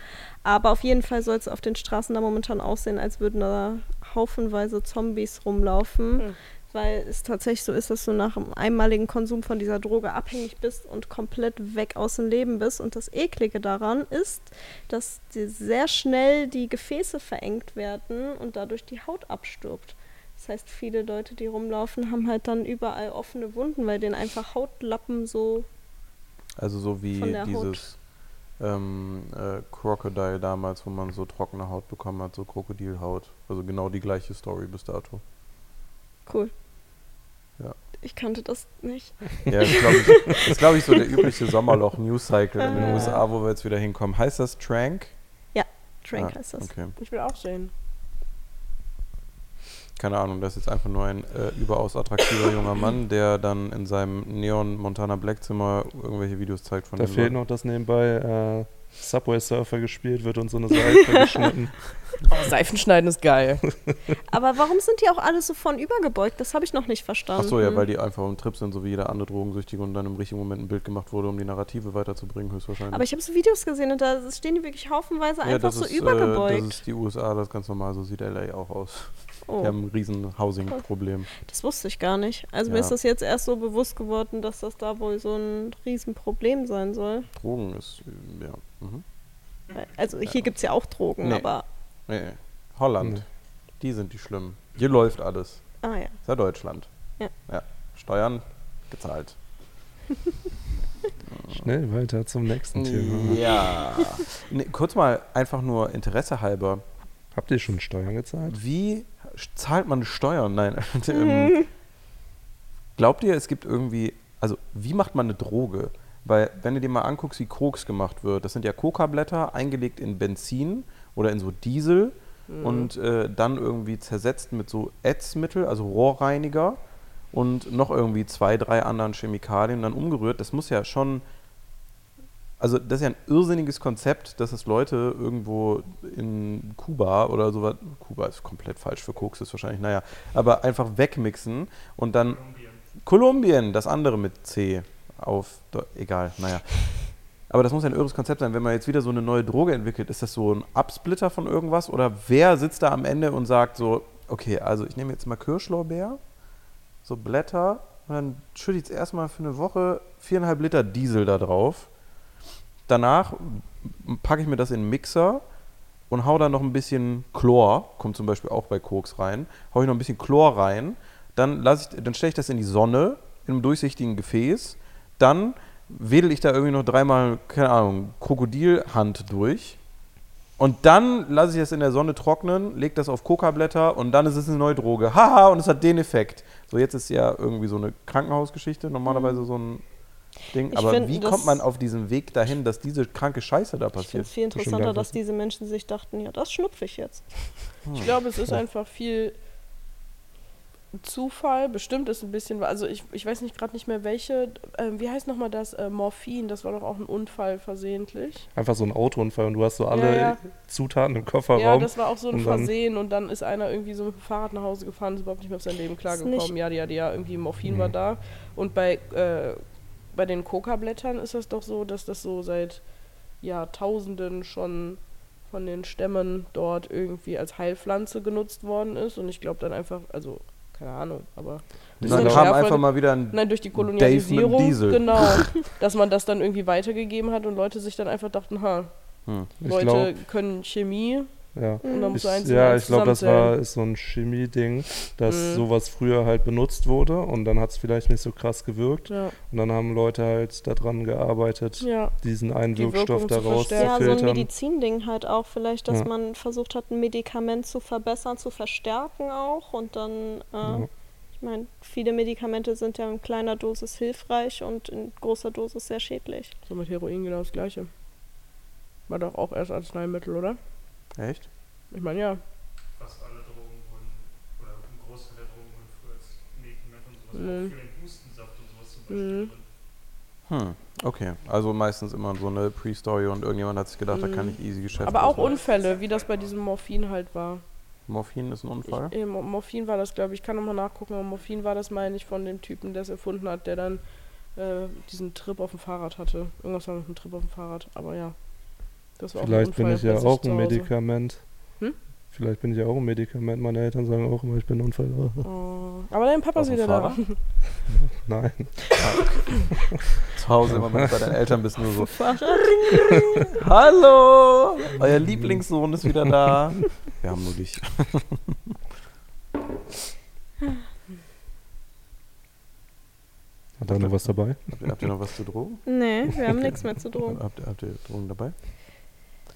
Speaker 4: Aber auf jeden Fall soll es auf den Straßen da momentan aussehen, als würden da haufenweise Zombies rumlaufen,
Speaker 3: Hm.
Speaker 4: Weil es tatsächlich so ist, dass du nach einem einmaligen Konsum von dieser Droge abhängig bist und komplett weg aus dem Leben bist. Und das Eklige daran ist, dass dir sehr schnell die Gefäße verengt werden und dadurch die Haut abstirbt. Das heißt, viele Leute, die rumlaufen, haben halt dann überall offene Wunden, weil denen einfach Hautlappen so
Speaker 1: Also so wie dieses ähm, äh, Crocodile damals, wo man so trockene Haut bekommen hat, so Krokodilhaut. Also genau die gleiche Story bis dato.
Speaker 4: cool.
Speaker 1: Ja.
Speaker 4: Ich kannte das nicht.
Speaker 1: Ja, das glaube ich, das ist, glaub ich, so der übliche Sommerloch-News-Cycle in den
Speaker 4: Ah.
Speaker 1: USA, wo wir jetzt wieder hinkommen. Heißt das Trank?
Speaker 4: Trank
Speaker 1: Ah,
Speaker 4: heißt das.
Speaker 1: Okay.
Speaker 3: Ich will auch sehen.
Speaker 1: Keine Ahnung, das ist jetzt einfach nur ein äh, überaus attraktiver junger Mann, der dann in seinem Neon Montana Black Zimmer irgendwelche Videos zeigt von
Speaker 2: Da fehlt
Speaker 1: Leuten.
Speaker 2: noch, dass nebenbei äh, Subway Surfer gespielt wird und so eine Seife [laughs] geschnitten.
Speaker 3: Oh, Seifenschneiden ist geil.
Speaker 4: Aber warum sind die auch alle so von übergebeugt? Das habe ich noch nicht verstanden.
Speaker 1: Achso, ja, weil die einfach im Trip sind, so wie jeder andere Drogensüchtige und dann im richtigen Moment ein Bild gemacht wurde, um die Narrative weiterzubringen, höchstwahrscheinlich.
Speaker 4: Aber ich habe so Videos gesehen und da stehen die wirklich haufenweise
Speaker 1: ja,
Speaker 4: einfach
Speaker 1: das
Speaker 4: so
Speaker 1: ist, Äh,
Speaker 4: übergebeugt.
Speaker 1: das ist die USA, das ist ganz normal, so sieht LA auch aus.
Speaker 4: oh,
Speaker 1: Die haben ein riesen Housing-Problem.
Speaker 4: das wusste ich gar nicht. Also mir
Speaker 1: Ja.
Speaker 4: ist das jetzt erst so bewusst geworden, dass das da wohl so ein Riesenproblem sein soll.
Speaker 1: Drogen ist, äh, ja. Mhm.
Speaker 4: Also hier gibt es ja auch Drogen,
Speaker 1: Nee.
Speaker 4: aber.
Speaker 1: Nee, Holland,
Speaker 2: Nee.
Speaker 1: die sind die schlimmen. Hier läuft alles.
Speaker 4: Ah ja.
Speaker 1: ist ja Deutschland.
Speaker 4: Ja.
Speaker 1: ja. Steuern gezahlt.
Speaker 2: Schnell weiter zum nächsten Thema.
Speaker 1: Ja. Nee, kurz mal einfach nur Interesse halber.
Speaker 2: Habt ihr schon Steuern gezahlt?
Speaker 1: Wie zahlt man Steuern? Nein. [laughs] ähm, glaubt ihr, es gibt irgendwie, also wie macht man eine Droge? Weil wenn du dir mal anguckst, wie Koks gemacht wird, das sind ja Coca-Blätter eingelegt in Benzin oder in so Diesel
Speaker 3: Mhm.
Speaker 1: und äh, dann irgendwie zersetzt mit so Ätzmittel, also Rohrreiniger und noch irgendwie zwei, drei anderen Chemikalien dann umgerührt. Das muss ja schon, also das ist ja ein irrsinniges Konzept, dass es Leute irgendwo in Kuba oder sowas, Kuba ist komplett falsch für Koks, ist wahrscheinlich, naja, aber einfach wegmixen und dann
Speaker 5: Kolumbien.
Speaker 1: Kolumbien, das andere mit C auf, egal, naja. Aber das muss ja ein irres Konzept sein. Wenn man jetzt wieder so eine neue Droge entwickelt, ist das so ein Absplitter von irgendwas? Oder wer sitzt da am Ende und sagt so, okay, also ich nehme jetzt mal Kirschlorbeer, so Blätter, und dann schütte ich jetzt erstmal für eine Woche viereinhalb Liter Diesel da drauf. Danach packe ich mir das in einen Mixer und hau da noch ein bisschen Chlor, kommt zum Beispiel auch bei Koks rein, hau ich noch ein bisschen Chlor rein, dann, dann stelle ich das in die Sonne, in einem durchsichtigen Gefäß, dann wedel ich da irgendwie noch dreimal, keine Ahnung, Krokodilhand durch und dann lasse ich es in der Sonne trocknen, leg das auf Coca-Blätter und dann ist es eine neue Droge. [laughs] Haha, und es hat den Effekt. So, jetzt ist ja irgendwie so eine Krankenhausgeschichte, normalerweise so ein Ding.
Speaker 4: Ich
Speaker 1: Aber
Speaker 4: find,
Speaker 1: wie kommt man auf diesen Weg dahin, dass diese kranke Scheiße da
Speaker 4: Ich finde
Speaker 1: passiert?
Speaker 4: es viel interessanter, dass diese Menschen sich dachten, ja, das schnupfe ich jetzt.
Speaker 3: Ich glaube, es ist einfach viel Zufall. Bestimmt ist ein bisschen, also ich, ich weiß nicht gerade nicht mehr welche. ähm, wie heißt nochmal das? Äh, Morphin, das war doch auch ein Unfall versehentlich.
Speaker 2: Einfach so ein Autounfall und du hast so alle
Speaker 3: Ja, ja.
Speaker 2: Zutaten im
Speaker 3: Ja,
Speaker 2: Kofferraum.
Speaker 3: das war auch so ein
Speaker 2: und dann-
Speaker 3: Versehen und dann ist einer irgendwie so mit dem Fahrrad nach Hause gefahren, ist überhaupt nicht mehr auf sein Leben klargekommen. Ja, ja, ja, irgendwie Morphin
Speaker 2: Mhm.
Speaker 3: war da. Und bei, äh, bei den Coca-Blättern ist das doch so, dass das so seit Jahrtausenden schon von den Stämmen dort irgendwie als Heilpflanze genutzt worden ist. Und ich glaube dann einfach, also keine Ahnung, aber
Speaker 1: Und dann kam einfach mal wieder ein
Speaker 3: Nein, durch die Kolonialisierung,
Speaker 1: Diesel.
Speaker 3: genau, [laughs] dass man das dann irgendwie weitergegeben hat und Leute sich dann einfach dachten, ha,
Speaker 1: Hm.
Speaker 3: Leute
Speaker 2: glaub,
Speaker 3: können Chemie
Speaker 2: ja.
Speaker 3: und dann
Speaker 2: Ich,
Speaker 3: musst du eins
Speaker 2: ja, ich glaube, das war ist so ein Chemie-Ding, dass
Speaker 3: Mhm.
Speaker 2: sowas früher halt benutzt wurde und dann hat es vielleicht nicht so krass gewirkt.
Speaker 3: Ja,
Speaker 2: Und dann haben Leute halt daran gearbeitet,
Speaker 3: ja.
Speaker 2: diesen einen
Speaker 3: Die
Speaker 2: Wirkstoff
Speaker 3: Wirkung zu
Speaker 2: daraus zu
Speaker 3: verstärken.
Speaker 4: Ja, so ein
Speaker 2: filtern.
Speaker 4: Medizinding halt auch vielleicht, dass
Speaker 2: Ja.
Speaker 4: man versucht hat, ein Medikament zu verbessern, zu verstärken auch und dann, äh,
Speaker 2: Ja.
Speaker 4: ich meine, viele Medikamente sind ja in kleiner Dosis hilfreich und in großer Dosis sehr schädlich.
Speaker 3: So mit Heroin genau das gleiche. War doch auch erst Arzneimittel, oder?
Speaker 1: Echt?
Speaker 3: Ich meine, ja.
Speaker 5: Fast alle Drogen wurden, oder ein Großteil der Drogen wurden früher als Medikament und sowas,
Speaker 3: Mhm.
Speaker 5: auch für den Hustensaft und sowas zum Beispiel
Speaker 3: Mhm.
Speaker 5: drin.
Speaker 1: Hm, okay. Also meistens immer so eine Pre-Story und irgendjemand hat sich gedacht, da kann
Speaker 3: Mhm.
Speaker 1: ich easy Geschäft
Speaker 3: Aber auch
Speaker 1: machen.
Speaker 3: Unfälle, wie das bei diesem Morphin halt war.
Speaker 1: Morphin ist ein Unfall?
Speaker 3: Ich, äh, Mo- Morphin war das, glaube ich. Ich kann nochmal nachgucken, aber Morphin war das, meine ich, von dem Typen, der es erfunden hat, der dann äh, diesen Trip auf dem Fahrrad hatte. Irgendwas war mit dem Trip auf dem Fahrrad, aber ja. Das war
Speaker 2: Vielleicht
Speaker 3: auch
Speaker 2: bin
Speaker 3: ein
Speaker 2: ich
Speaker 3: Unfall
Speaker 2: ja auch ein. Medikament.
Speaker 3: Hm?
Speaker 2: Vielleicht bin ich ja auch ein Medikament. Meine Eltern sagen auch immer, ich bin ein Unfall.
Speaker 3: Oh, aber dein Papa ist wieder da. [laughs]
Speaker 2: Nein. [laughs]
Speaker 1: Zu Hause immer, wenn du bei deinen Eltern bist, nur so. [laughs] Hallo! Euer Lieblingssohn ist wieder da. Wir haben nur dich.
Speaker 2: Hat da noch was dabei?
Speaker 1: Habt ihr, habt ihr noch was zu Drogen?
Speaker 4: Nee, wir haben nichts mehr zu drohen.
Speaker 1: Habt, ihr- habt ihr Drogen dabei?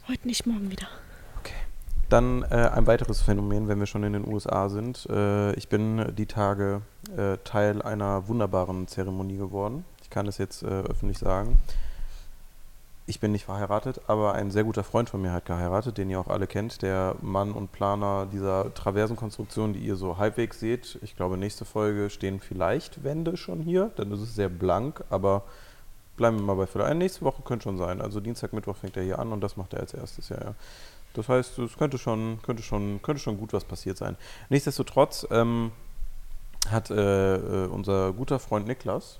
Speaker 4: Heute nicht, morgen wieder.
Speaker 1: Dann äh, ein weiteres Phänomen, wenn wir schon in den USA sind. Äh, ich bin die Tage äh, Teil einer wunderbaren Zeremonie geworden. Ich kann es jetzt äh, öffentlich sagen. Ich bin nicht verheiratet, aber ein sehr guter Freund von mir hat geheiratet, den ihr auch alle kennt. Der Mann und Planer dieser Traversenkonstruktion, die ihr so halbwegs seht. Ich glaube, nächste Folge stehen vielleicht Wände schon hier. Dann ist es sehr blank, aber bleiben wir mal bei vielleicht. Nächste Woche könnte schon sein. Also Dienstag, Mittwoch fängt er hier an und das macht er als erstes, ja, ja. Das heißt, es könnte schon, könnte schon, könnte schon gut was passiert sein. Nichtsdestotrotz ähm, hat äh, äh, unser guter Freund Niklas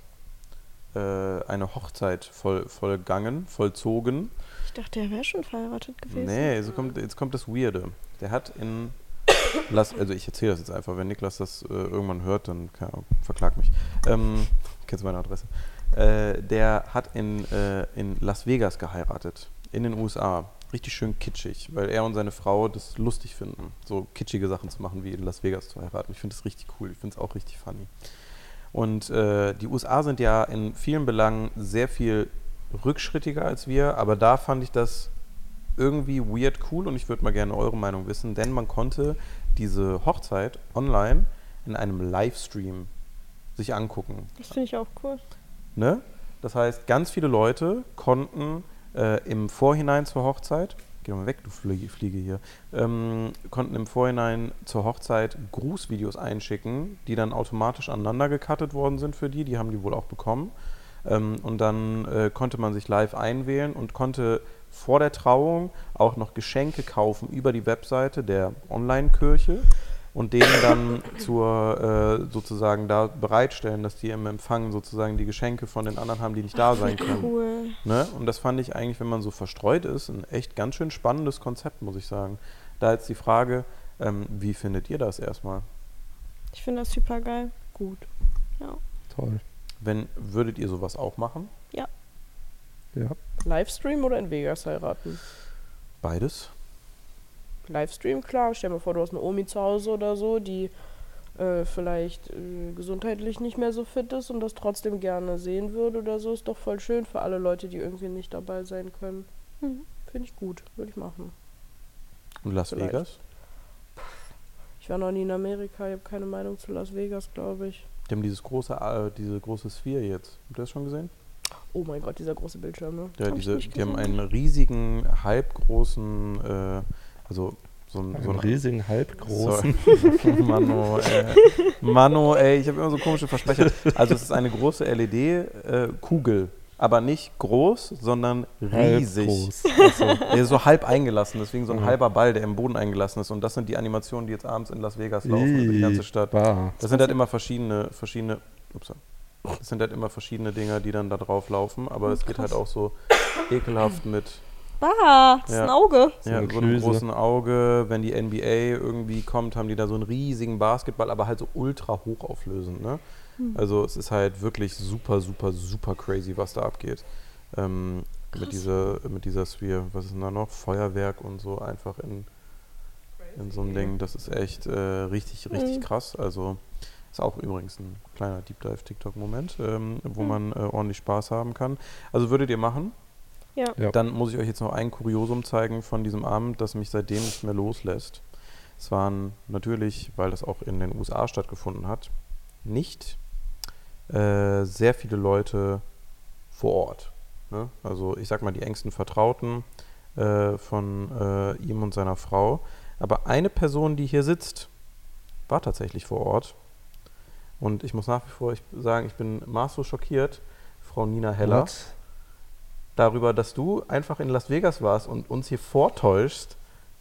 Speaker 1: äh, eine Hochzeit voll, vollgangen, vollzogen.
Speaker 4: Ich dachte, er wäre schon verheiratet gewesen.
Speaker 1: Nee, jetzt kommt, jetzt kommt das Weirde. Der hat in [coughs] Las, also ich erzähle das jetzt einfach, wenn Niklas das äh, irgendwann hört, dann keine Ahnung, verklag mich. Ähm, kennst du meine Adresse? Äh, der hat in, äh, in Las Vegas geheiratet, in den USA. Richtig schön kitschig, weil er und seine Frau das lustig finden, so kitschige Sachen zu machen, wie in Las Vegas zu heiraten. Ich finde das richtig cool, ich finde es auch richtig funny. Und äh, die USA sind ja in vielen Belangen sehr viel rückschrittiger als wir, aber da fand ich das irgendwie weird cool und ich würde mal gerne eure Meinung wissen, denn man konnte diese Hochzeit online in einem Livestream sich angucken.
Speaker 4: Das finde ich auch cool.
Speaker 1: Ne? Das heißt, ganz viele Leute konnten äh, im Vorhinein zur Hochzeit Geh mal weg, du Flie- Fliege hier. Ähm, konnten im Vorhinein zur Hochzeit Grußvideos einschicken, die dann automatisch aneinander gecuttet worden sind für die. Die haben die wohl auch bekommen. Ähm, und dann äh, konnte man sich live einwählen und konnte vor der Trauung auch noch Geschenke kaufen über die Webseite der Online-Kirche und denen dann zur äh, sozusagen da bereitstellen, dass die im Empfang sozusagen die Geschenke von den anderen haben, die nicht da sein können.
Speaker 4: Cool.
Speaker 1: Ne? Und das fand ich eigentlich, wenn man so verstreut ist, ein echt ganz schön spannendes Konzept, muss ich sagen. Da jetzt die Frage, ähm, wie findet ihr das erstmal?
Speaker 4: Ich finde das super geil.
Speaker 3: Gut.
Speaker 2: Toll.
Speaker 1: Wenn, würdet ihr sowas auch machen?
Speaker 2: Ja.
Speaker 3: Livestream oder in Vegas heiraten?
Speaker 1: Beides?
Speaker 3: Livestream, klar. Stell dir mal vor, du hast eine Omi zu Hause oder so, die äh, vielleicht äh, gesundheitlich nicht mehr so fit ist und das trotzdem gerne sehen würde oder so. Ist doch voll schön für alle Leute, die irgendwie nicht dabei sein können.
Speaker 4: Mhm.
Speaker 3: Finde ich gut. Würde ich machen.
Speaker 1: Und Las
Speaker 3: Vielleicht.
Speaker 1: Vegas?
Speaker 3: Ich war noch nie in Amerika. Ich habe keine Meinung zu Las Vegas, glaube ich.
Speaker 1: Die haben dieses große, äh, diese große Sphere jetzt. Habt ihr das schon gesehen?
Speaker 3: Oh mein Gott, dieser große Bildschirm, ne?
Speaker 1: Ja,
Speaker 4: Hab
Speaker 1: diese, die haben einen riesigen, halbgroßen, äh, also so ein, so
Speaker 2: Einen
Speaker 1: ein
Speaker 2: riesigen, halbgroßen. [laughs]
Speaker 1: Mano, ey. Mano, ey, ich habe immer so komische Versprecher. Also es ist eine große LED-Kugel, aber nicht groß, sondern riesig.
Speaker 2: Halbgroß.
Speaker 1: Also, so halb eingelassen, deswegen so ein
Speaker 2: Mhm.
Speaker 1: halber Ball, der im Boden eingelassen ist. Und das sind die Animationen, die jetzt abends in Las Vegas laufen über die ganze Stadt.
Speaker 2: Bah.
Speaker 1: Das sind halt immer verschiedene, verschiedene, ups, das sind halt immer verschiedene Dinger, die dann da drauf laufen, aber es geht halt auch so ekelhaft mit
Speaker 4: Bah, das ist
Speaker 1: Ja.
Speaker 4: ein Auge.
Speaker 1: Ja,
Speaker 2: eine
Speaker 1: so einem großen Auge. Wenn die NBA irgendwie kommt, haben die da so einen riesigen Basketball, aber halt so ultra hochauflösend. Ne? Also es ist halt wirklich super, super, super crazy, was da abgeht. Ähm, mit, dieser, mit dieser Sphere. Was ist denn da noch? Feuerwerk und so einfach in, in so einem Ding. Das ist echt äh, richtig, richtig
Speaker 4: Mhm.
Speaker 1: krass. Also ist auch übrigens ein kleiner Deep Dive TikTok-Moment, ähm, wo
Speaker 4: Mhm.
Speaker 1: man äh, ordentlich Spaß haben kann. Also würdet ihr machen?
Speaker 4: Ja.
Speaker 2: Ja.
Speaker 1: Dann muss ich euch jetzt noch ein Kuriosum zeigen von diesem Abend, das mich seitdem nicht mehr loslässt. Es waren natürlich, weil das auch in den USA stattgefunden hat, nicht äh, sehr viele Leute vor Ort. Ne? Also ich sag mal die engsten Vertrauten äh, von äh, ihm und seiner Frau. Aber eine Person, die hier sitzt, war tatsächlich vor Ort. Und ich muss nach wie vor ich sagen, ich bin maßlos schockiert, Frau Nina Heller
Speaker 2: What?
Speaker 1: Darüber, dass du einfach in Las Vegas warst und uns hier vortäuschst,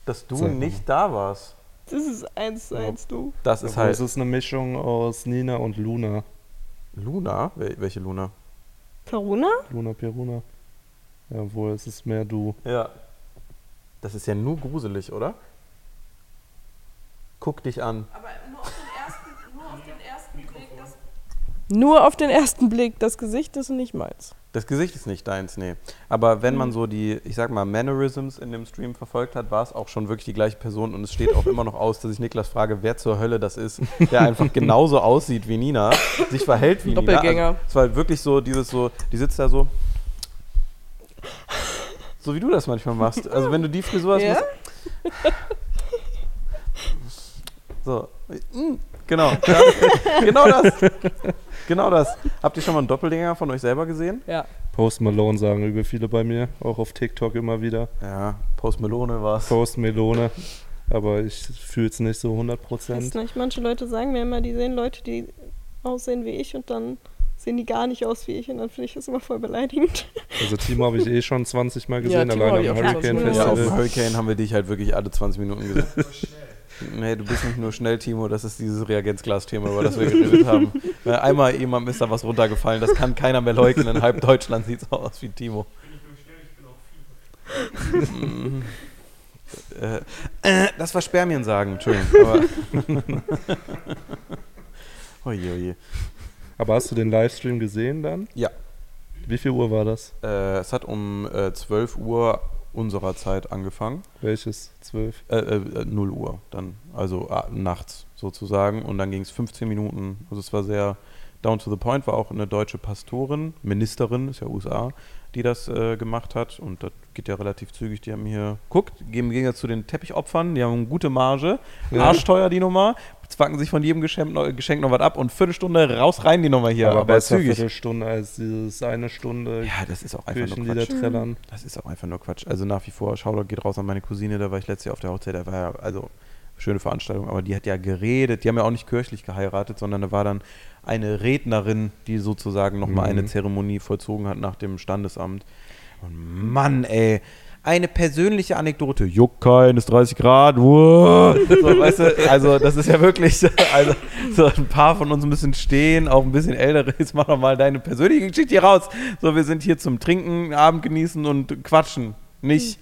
Speaker 1: dass du
Speaker 2: mal.
Speaker 1: nicht da warst.
Speaker 4: Das ist eins zu
Speaker 2: Ja.
Speaker 4: eins, du.
Speaker 1: Das ist
Speaker 2: Aber
Speaker 1: halt
Speaker 2: Es ist eine Mischung aus Nina und Luna.
Speaker 1: Luna. Wel welche Luna?
Speaker 4: Karuna?
Speaker 2: Luna Peruna. Ja, wohl, es ist mehr du.
Speaker 1: Ja. Das ist ja nur gruselig, oder? Guck dich an.
Speaker 3: Aber nur auf den ersten, nur auf den ersten Blick das. Nur auf den ersten Blick. Das Gesicht ist nicht meins.
Speaker 1: Das Gesicht ist nicht deins, nee. Aber wenn man so die, ich sag mal, Mannerisms in dem Stream verfolgt hat, war es auch schon wirklich die gleiche Person und es steht auch immer noch aus, dass ich Niklas frage, wer zur Hölle das ist, der einfach [laughs] genauso aussieht wie Nina, sich verhält wie Nina.
Speaker 3: Doppelgänger.
Speaker 1: Also, es war halt wirklich so, dieses so, die sitzt da so. So wie du das manchmal machst. Also wenn du die Frisur hast,
Speaker 3: Ja?
Speaker 1: musst- [laughs] so. Mm, Genau. Ja, [laughs] genau das. Genau das. Habt ihr schon mal einen Doppelgänger von euch selber gesehen?
Speaker 3: Ja.
Speaker 2: Post Malone sagen über viele bei mir, auch auf TikTok immer wieder.
Speaker 1: Ja, Post Melone war es.
Speaker 2: Post Melone. Aber ich fühle es nicht so 100
Speaker 4: Weiß
Speaker 2: Prozent.
Speaker 4: nicht, manche Leute sagen mir immer, die sehen Leute, die aussehen wie ich und dann sehen die gar nicht aus wie ich und dann finde ich das immer voll beleidigend.
Speaker 2: Also Timo habe ich eh schon 20 Mal gesehen,
Speaker 3: Timo hab
Speaker 2: allein
Speaker 3: ich
Speaker 2: am Hurricane
Speaker 3: 20 Mal
Speaker 1: Ja, auf
Speaker 2: Festival.
Speaker 1: dem Hurricane haben wir dich halt wirklich alle 20 Minuten gesehen. [laughs] Nee, du bist nicht nur schnell, Timo, das ist dieses Reagenzglas-Thema, über das wir geredet haben. Einmal jemandem ist da was runtergefallen, das kann keiner mehr leugnen. In halb Deutschland sieht es aus wie Timo.
Speaker 5: Bin ich nur schnell, ich bin auch viel.
Speaker 1: Äh, äh, das war Spermien sagen, Entschuldigung. Aber [laughs] oje, oje.
Speaker 2: Aber hast du den Livestream gesehen dann?
Speaker 1: Ja.
Speaker 2: Wie viel Uhr war das?
Speaker 1: Äh, es hat um äh, 12 Uhr unserer Zeit angefangen.
Speaker 2: Welches? 12?
Speaker 1: Äh, äh, 0 Uhr dann, also ah, nachts sozusagen. Und dann ging es 15 Minuten. Also es war sehr Down to the Point war auch eine deutsche Pastorin, Ministerin, ist ja USA, die das äh, gemacht hat. Und das geht ja relativ zügig. Die haben hier, guckt, gehen im Gegensatz zu den Teppichopfern, die haben eine gute Marge.
Speaker 2: Ja.
Speaker 1: Arschteuer die Nummer, zwacken sich von jedem Geschenk noch, Geschenk noch was ab und Viertelstunde raus rein die Nummer hier.
Speaker 2: aber
Speaker 1: aber
Speaker 2: besser
Speaker 1: zügig.
Speaker 2: Viertelstunde als dieses eine Stunde
Speaker 1: Ja, das ist auch einfach nur
Speaker 2: Kirchenlieder
Speaker 1: Quatsch.
Speaker 2: trällern.
Speaker 1: Das ist auch einfach nur Quatsch. Also nach wie vor, Shoutout geht raus an meine Cousine, da war ich letztes Jahr auf der Hochzeit, da war ja, also schöne Veranstaltung, aber die hat ja geredet, die haben ja auch nicht kirchlich geheiratet, sondern da war dann eine Rednerin, die sozusagen nochmal
Speaker 2: Mhm.
Speaker 1: eine Zeremonie vollzogen hat nach dem Standesamt. Und Mann, ey, eine persönliche Anekdote. Juckt kein, ist 30 Grad. Wow. So, weißt du, also das ist ja wirklich, also so ein paar von uns müssen stehen, auch ein bisschen ältere. Jetzt mach doch mal deine persönliche Geschichte hier raus. So, wir sind hier zum Trinken, Abend genießen und quatschen. Nicht.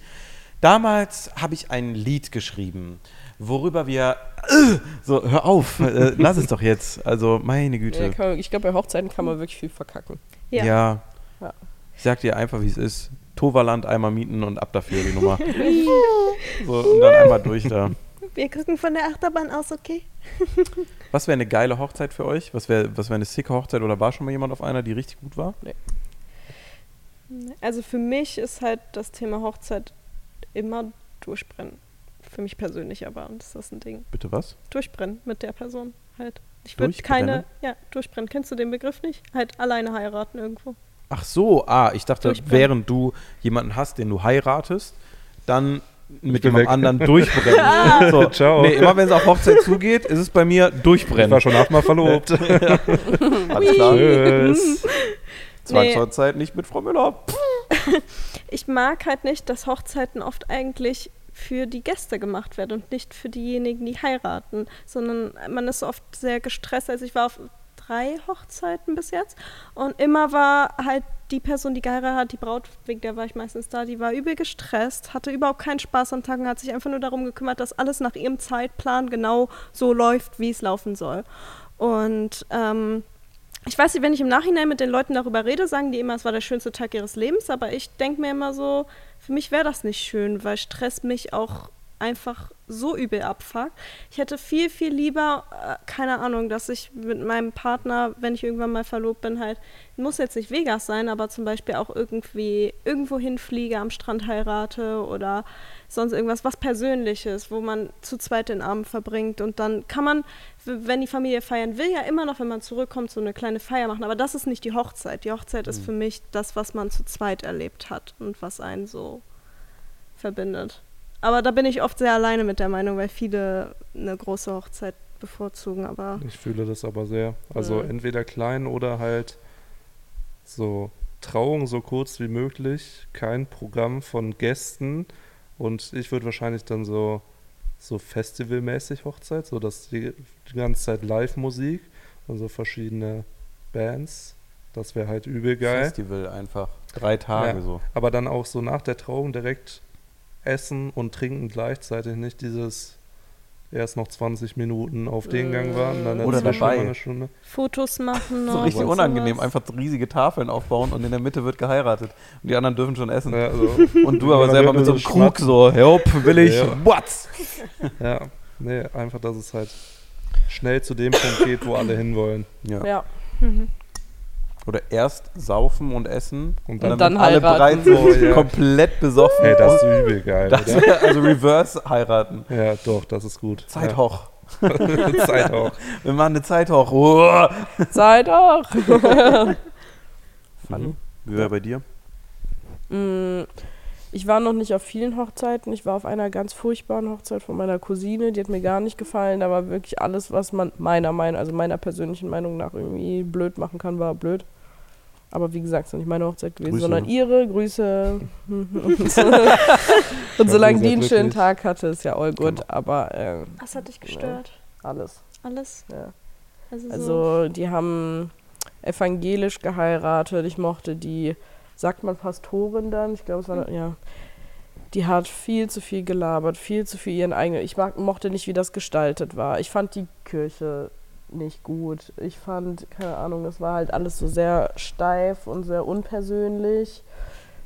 Speaker 1: Damals habe ich ein Lied geschrieben, worüber wir. Äh, so, hör auf, äh, lass es doch jetzt. Also, meine Güte.
Speaker 3: Ja, man, ich glaube, bei Hochzeiten kann man wirklich viel verkacken.
Speaker 4: Ja.
Speaker 1: Ja.
Speaker 3: Ja.
Speaker 1: Ich sag dir einfach, wie es ist. Toverland einmal mieten und ab dafür die Nummer. [laughs] so, und dann einmal durch da.
Speaker 4: Wir gucken von der Achterbahn aus, okay? [laughs]
Speaker 1: Was wäre eine geile Hochzeit für euch? Was wäre was wär eine sicke Hochzeit oder war schon mal jemand auf einer, die richtig gut war?
Speaker 4: Also für mich ist halt das Thema Hochzeit immer durchbrennen. Für mich persönlich aber, und das ist ein Ding.
Speaker 1: Bitte was?
Speaker 4: Durchbrennen mit der Person halt. Ich würde keine, ja, durchbrennen. Kennst du den Begriff nicht? Halt alleine heiraten irgendwo.
Speaker 1: Ach so, ah, ich dachte, während du jemanden hast, den du heiratest, dann mit
Speaker 2: weg.
Speaker 1: anderen [laughs] durchbrennen. so,
Speaker 2: Ciao.
Speaker 1: Nee, immer wenn es auf Hochzeit zugeht, ist es bei mir
Speaker 2: Ich
Speaker 1: durchbrennen.
Speaker 2: war schon achtmal verlobt. [laughs] [laughs]
Speaker 1: Alles klar.
Speaker 2: Tschüss.
Speaker 1: Zwangshochzeit nicht mit Frau Müller.
Speaker 4: Ich mag halt nicht, dass Hochzeiten oft eigentlich für die Gäste gemacht werden und nicht für diejenigen, die heiraten, sondern man ist oft sehr gestresst. Also ich war auf drei Hochzeiten bis jetzt und immer war halt die Person, die geheiratet hat, die Braut, wegen der war ich meistens da, die war übel gestresst, hatte überhaupt keinen Spaß am Tag und hat sich einfach nur darum gekümmert, dass alles nach ihrem Zeitplan genau so läuft, wie es laufen soll. Und ähm, ich weiß nicht, wenn ich im Nachhinein mit den Leuten darüber rede, sagen die immer, es war der schönste Tag ihres Lebens, aber ich denke mir immer so, für mich wäre das nicht schön, weil Stress mich auch einfach so übel abfuckt. Ich hätte viel, viel lieber, äh, keine Ahnung, dass ich mit meinem Partner, wenn ich irgendwann mal verlobt bin, halt, muss jetzt nicht Vegas sein, aber zum Beispiel auch irgendwie irgendwo hinfliege, am Strand heirate oder sonst irgendwas, was Persönliches, wo man zu zweit den Abend verbringt und dann kann man, wenn die Familie feiern will, ja immer noch, wenn man zurückkommt, so eine kleine Feier machen. Aber das ist nicht die Hochzeit. Die Hochzeit ist für mich das, was man zu zweit erlebt hat und was einen so verbindet. Aber da bin ich oft sehr alleine mit der Meinung, weil viele eine große Hochzeit bevorzugen, aber
Speaker 2: Ich fühle das aber sehr. Also
Speaker 3: Mhm.
Speaker 2: entweder klein oder halt so Trauung so kurz wie möglich, kein Programm von Gästen und ich würde wahrscheinlich dann so so festivalmäßig Hochzeit, so dass die, die ganze Zeit Live-Musik und so verschiedene Bands. Das wäre halt übel geil.
Speaker 1: Festival einfach. Drei Tage
Speaker 2: Ja.
Speaker 1: so.
Speaker 2: Aber dann auch so nach der Trauung direkt essen und trinken gleichzeitig, nicht dieses erst noch 20 Minuten auf den Gang warten, dann
Speaker 1: Oder dabei.
Speaker 2: eine Stunde.
Speaker 4: Fotos machen noch.
Speaker 1: So richtig
Speaker 4: und
Speaker 1: unangenehm,
Speaker 4: sowas.
Speaker 1: einfach riesige Tafeln aufbauen und in der Mitte wird geheiratet. Und die anderen dürfen schon essen.
Speaker 2: Ja, so.
Speaker 1: Und du aber selber mit so einem Krug so, help, will ich,
Speaker 2: Ja.
Speaker 1: what?
Speaker 2: Ja, nee, einfach, dass es halt schnell zu dem Punkt geht, wo alle hinwollen.
Speaker 1: Ja.
Speaker 3: Ja.
Speaker 4: Mhm.
Speaker 1: Oder erst saufen und essen
Speaker 2: Und
Speaker 1: und
Speaker 2: dann,
Speaker 1: dann,
Speaker 3: dann
Speaker 1: alle bereit so [laughs]
Speaker 2: Oh, ja.
Speaker 1: komplett besoffen.
Speaker 2: hey, das ist übel geil,
Speaker 1: Das also reverse heiraten.
Speaker 2: Ja, doch, das ist gut.
Speaker 1: Zeithoch.
Speaker 2: Ja. [laughs] Zeit auch. [laughs]
Speaker 1: Wir machen eine Zeithoch. Oh.
Speaker 3: Seid auch.
Speaker 1: Fanny, wie war bei dir?
Speaker 3: Mm, Ich war noch nicht auf vielen Hochzeiten. Ich war auf einer ganz furchtbaren Hochzeit von meiner Cousine. Die hat mir gar nicht gefallen. Da war wirklich alles, was man meiner Meinung, also meiner persönlichen Meinung nach irgendwie blöd machen kann, war blöd. Aber wie gesagt, es ist nicht meine Hochzeit gewesen,
Speaker 1: Grüße.
Speaker 3: sondern ihre Grüße. [laughs] und solange die einen schönen. Tag hatte, ist ja all gut.
Speaker 1: Genau.
Speaker 3: Aber äh,
Speaker 4: Was hat dich gestört?
Speaker 3: alles.
Speaker 4: Alles?
Speaker 3: Ja.
Speaker 4: Also, so.
Speaker 3: Also die haben evangelisch geheiratet. Ich mochte die, sagt man Pastorin dann? Ich glaube, es war, ja. Die hat viel zu viel gelabert, viel zu viel ihren eigenen. Ich mag, mochte nicht, wie das gestaltet war. Ich fand die Kirche nicht gut. Ich fand, keine Ahnung, das war halt alles so sehr steif und sehr unpersönlich.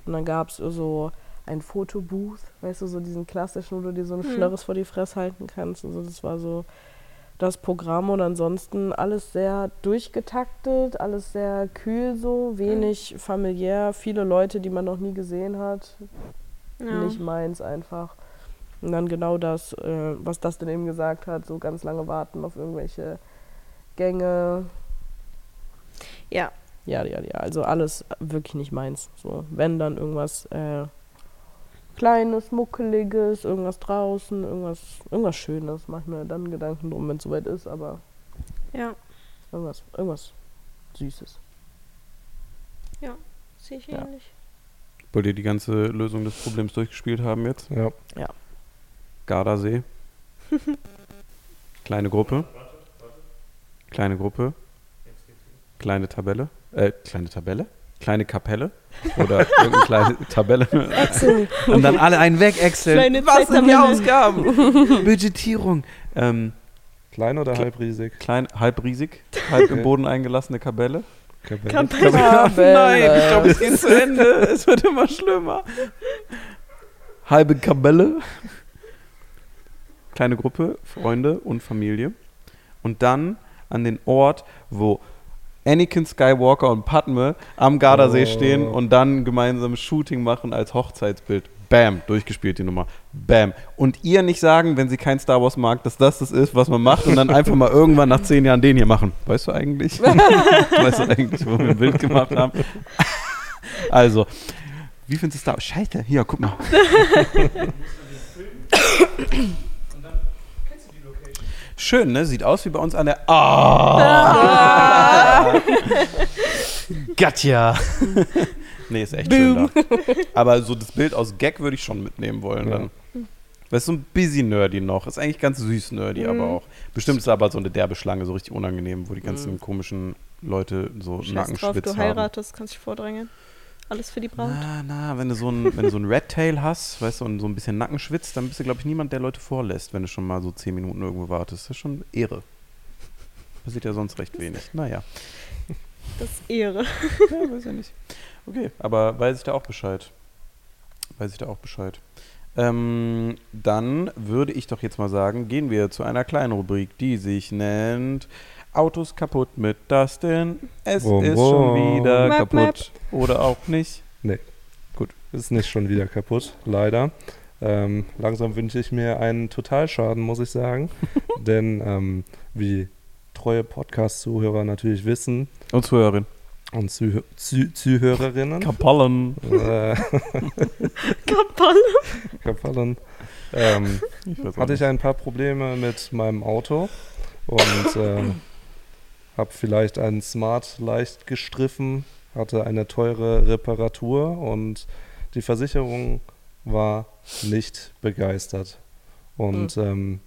Speaker 3: Und dann gab es so ein Fotobooth, weißt du, so diesen klassischen, wo du dir so einen
Speaker 4: Hm.
Speaker 3: Schnörres vor die Fresse halten kannst. Und so, das war so das Programm und ansonsten alles sehr durchgetaktet, alles sehr kühl so, wenig familiär, viele Leute, die man noch nie gesehen hat.
Speaker 4: Ja.
Speaker 3: Nicht meins einfach. Und dann genau das, äh, was das denn eben gesagt hat, so ganz lange warten auf irgendwelche Gänge.
Speaker 4: ja.
Speaker 3: Ja, ja, ja, also alles wirklich nicht meins. So, wenn dann irgendwas äh, Kleines, Muckeliges, irgendwas draußen, irgendwas, irgendwas Schönes, mach ich mir dann Gedanken drum, wenn es soweit ist, aber
Speaker 4: Ja,
Speaker 3: irgendwas, irgendwas Süßes.
Speaker 4: sehe ich
Speaker 3: Ja.
Speaker 4: ähnlich.
Speaker 1: Wollt ihr die ganze Lösung des Problems durchgespielt haben jetzt?
Speaker 2: Ja.
Speaker 1: Gardasee. [laughs] Kleine Gruppe. Kleine Gruppe. Kleine Tabelle. Äh, kleine Tabelle? Kleine Kapelle. Oder [laughs] irgendeine kleine Tabelle.
Speaker 3: Axel!
Speaker 1: Und dann alle einen weg, Excel.
Speaker 4: Kleine
Speaker 1: Was sind die. Ausgaben? [laughs] Budgetierung. Ähm,
Speaker 2: Klein oder
Speaker 1: Kle-
Speaker 2: halbriesig?
Speaker 1: klein, halbriesig, halb im. Boden eingelassene Kabelle.
Speaker 2: Kapelle.
Speaker 4: Kapelle.
Speaker 1: Nein, ich glaube, es geht zu Ende. Es wird immer schlimmer. Halbe Kabelle. Kleine Gruppe, Freunde und Familie. Und dann an den Ort, wo Anakin Skywalker und Padme am Gardasee
Speaker 2: Oh.
Speaker 1: stehen und dann gemeinsam Shooting machen als Hochzeitsbild. Bam, durchgespielt die Nummer. Bam. Und ihr nicht sagen, wenn sie kein Star Wars mag, dass das das ist, was man macht und dann einfach mal irgendwann nach zehn Jahren den hier machen. Weißt du eigentlich? [laughs] weißt du eigentlich, wo wir ein Bild gemacht haben? Also, wie findest du Star Wars? Scheiße, hier, guck mal. [laughs] [laughs] Schön, ne? Sieht aus wie bei uns an der. Ah! [laughs] Gatja! nee, ist echt schön da. Aber so das Bild aus Gag würde ich schon mitnehmen wollen
Speaker 2: Ja.
Speaker 1: dann. Das ist so ein busy nerdy noch. Ist eigentlich ganz süß nerdy, aber auch. Bestimmt ist aber so eine derbe Schlange, so richtig unangenehm, wo die ganzen komischen Leute so
Speaker 4: Scheiß drauf,
Speaker 1: Nackenschwitz
Speaker 4: du
Speaker 1: haben.
Speaker 4: heiratest, kannst dich vordrängeln. Alles für die Braut.
Speaker 1: Na, na, wenn du so ein, wenn du so ein Red Tail hast, weißt du, und so ein bisschen Nacken schwitzt, dann bist du, glaube ich, niemand, der Leute vorlässt, wenn du schon mal so zehn Minuten irgendwo wartest. Das ist schon Ehre. Passiert ja sonst recht wenig. Naja,
Speaker 4: Das ist Ehre.
Speaker 1: ja, weiß ja nicht. Okay, aber weiß ich da auch Bescheid. Weiß ich da auch Bescheid. Ähm, dann würde ich doch jetzt mal sagen, gehen wir zu einer kleinen Rubrik, die sich nennt Autos kaputt mit Dustin. Es
Speaker 2: Wum,
Speaker 1: ist schon
Speaker 2: wum.
Speaker 1: wieder
Speaker 4: Map,
Speaker 1: kaputt. Oder auch nicht.
Speaker 2: Ist nicht schon wieder kaputt, leider. Ähm, langsam wünsche ich mir einen Totalschaden, muss ich sagen. [laughs] Denn ähm, wie treue Podcast-Zuhörer natürlich wissen
Speaker 1: Und Zuhörerin.
Speaker 2: und Zuh Zuh Zuhörerinnen,
Speaker 1: Kapallen.
Speaker 2: äh, [laughs] [laughs]
Speaker 4: Kapalle.
Speaker 2: Kapallen, ähm,
Speaker 1: Ich
Speaker 2: hatte ich ein paar Probleme mit meinem Auto und ähm, habe vielleicht einen Smart leicht gestriffen, hatte eine teure Reparatur und die Versicherung war nicht begeistert. Und ähm,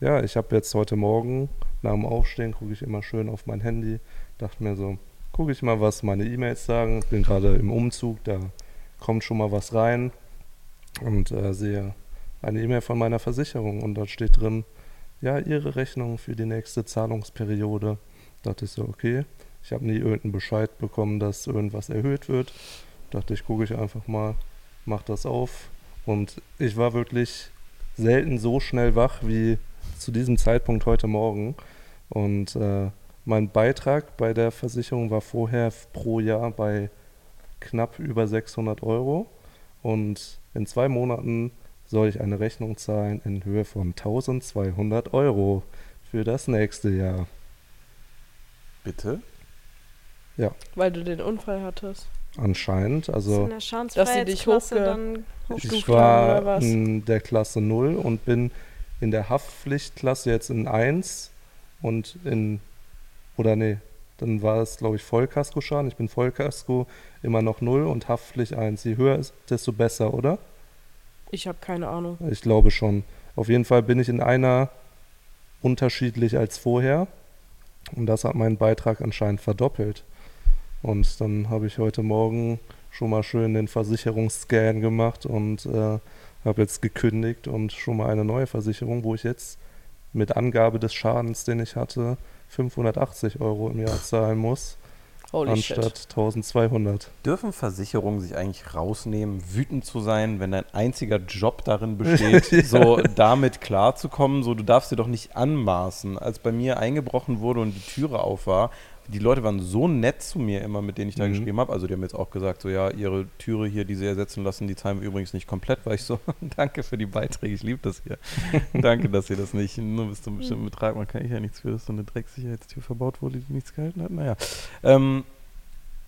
Speaker 2: ja, ich habe jetzt heute Morgen nach dem Aufstehen, gucke ich immer schön auf mein Handy, dachte mir so, gucke ich mal, was meine E-Mails sagen. Bin gerade im Umzug, da kommt schon mal was rein und äh, sehe eine E-Mail von meiner Versicherung und da steht drin, ja, Ihre Rechnung für die nächste Zahlungsperiode. Dachte ich so, okay. Ich habe nie irgendeinen Bescheid bekommen, dass irgendwas erhöht wird. Dachte ich, gucke ich einfach mal, mach das auf. Und ich war wirklich selten so schnell wach wie zu diesem Zeitpunkt heute Morgen. Und äh, mein Beitrag bei der Versicherung war vorher pro Jahr bei knapp über 600 Euro. Und in zwei Monaten soll ich eine Rechnung zahlen in Höhe von 1200 Euro für das nächste Jahr.
Speaker 1: Bitte?
Speaker 3: Weil du den Unfall hattest.
Speaker 2: Anscheinend.
Speaker 4: in
Speaker 2: Also
Speaker 4: der
Speaker 3: dich
Speaker 4: Schadensfreiheitsklasse
Speaker 3: hochge-
Speaker 4: dann
Speaker 3: hochgestuft
Speaker 2: ich
Speaker 3: haben, oder
Speaker 2: war
Speaker 3: was?
Speaker 2: in der Klasse 0 und bin in der Haftpflichtklasse jetzt in 1 und in, oder nee, dann war es glaube ich Vollkaskoschaden. Ich bin Vollkasko immer noch 0 und Haftpflicht 1. Je höher ist, desto besser, oder?
Speaker 3: Ich habe keine Ahnung.
Speaker 2: Ich glaube schon. Auf jeden Fall bin ich in einer unterschiedlich als vorher. Und das hat meinen Beitrag anscheinend verdoppelt. Und dann habe ich heute Morgen schon mal schön den Versicherungsscan gemacht und äh, habe jetzt gekündigt und schon mal eine neue Versicherung, wo ich jetzt mit Angabe des Schadens, den ich hatte, 580 Euro im Jahr zahlen muss.
Speaker 3: Holy shit.
Speaker 2: anstatt 1200.
Speaker 1: Dürfen Versicherungen sich eigentlich rausnehmen, wütend zu sein, wenn dein einziger Job darin besteht, [laughs] so damit klarzukommen? So, du darfst dir doch nicht anmaßen. Als bei mir eingebrochen wurde und die Türe auf war, die Leute waren so nett zu mir immer, mit denen ich da
Speaker 2: Mhm.
Speaker 1: geschrieben habe. Also die haben jetzt auch gesagt, so ja, ihre Türe hier, die sie ersetzen lassen, die zahlen wir übrigens nicht komplett, weil ich so, [laughs] danke für die Beiträge, ich liebe das hier. [laughs] danke, dass ihr das nicht, nur bis zu einem bestimmten Betrag, man kann ich ja nichts für, dass so eine Drecksicherheitstür verbaut wurde, die nichts gehalten hat. Naja. Ähm,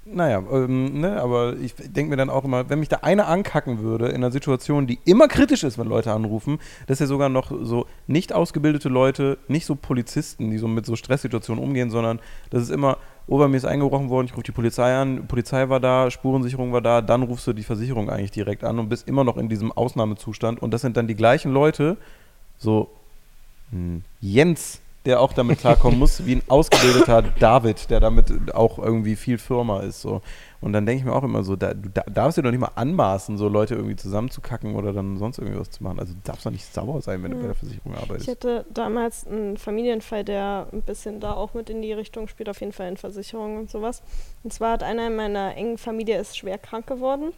Speaker 1: naja, ähm, ne, aber ich denke mir dann auch immer, wenn mich da einer ankacken würde in einer Situation, die immer kritisch ist, wenn Leute anrufen, dass ja sogar noch so nicht ausgebildete Leute, nicht so Polizisten, die so mit so Stresssituationen umgehen, sondern das ist immer, oh, bei mir ist eingebrochen worden, ich rufe die Polizei an, Polizei war da, Spurensicherung war da, dann rufst du die Versicherung eigentlich direkt an und bist immer noch in diesem Ausnahmezustand und das sind dann die gleichen Leute, so hm, Jens, der auch damit klarkommen muss, wie ein ausgebildeter [laughs] David, der damit auch irgendwie viel Firma ist. So. Und dann denke ich mir auch immer so, da, du da, darfst dir doch nicht mal anmaßen, so Leute irgendwie zusammenzukacken oder dann sonst irgendwie was zu machen. Also du darfst doch nicht sauer sein, wenn du bei der Versicherung
Speaker 4: Ich
Speaker 1: arbeitest.
Speaker 4: hatte damals einen Familienfall, der ein bisschen da auch mit in die Richtung spielt, auf jeden Fall in Versicherungen und sowas. Und zwar hat einer in meiner engen Familie ist schwer krank geworden.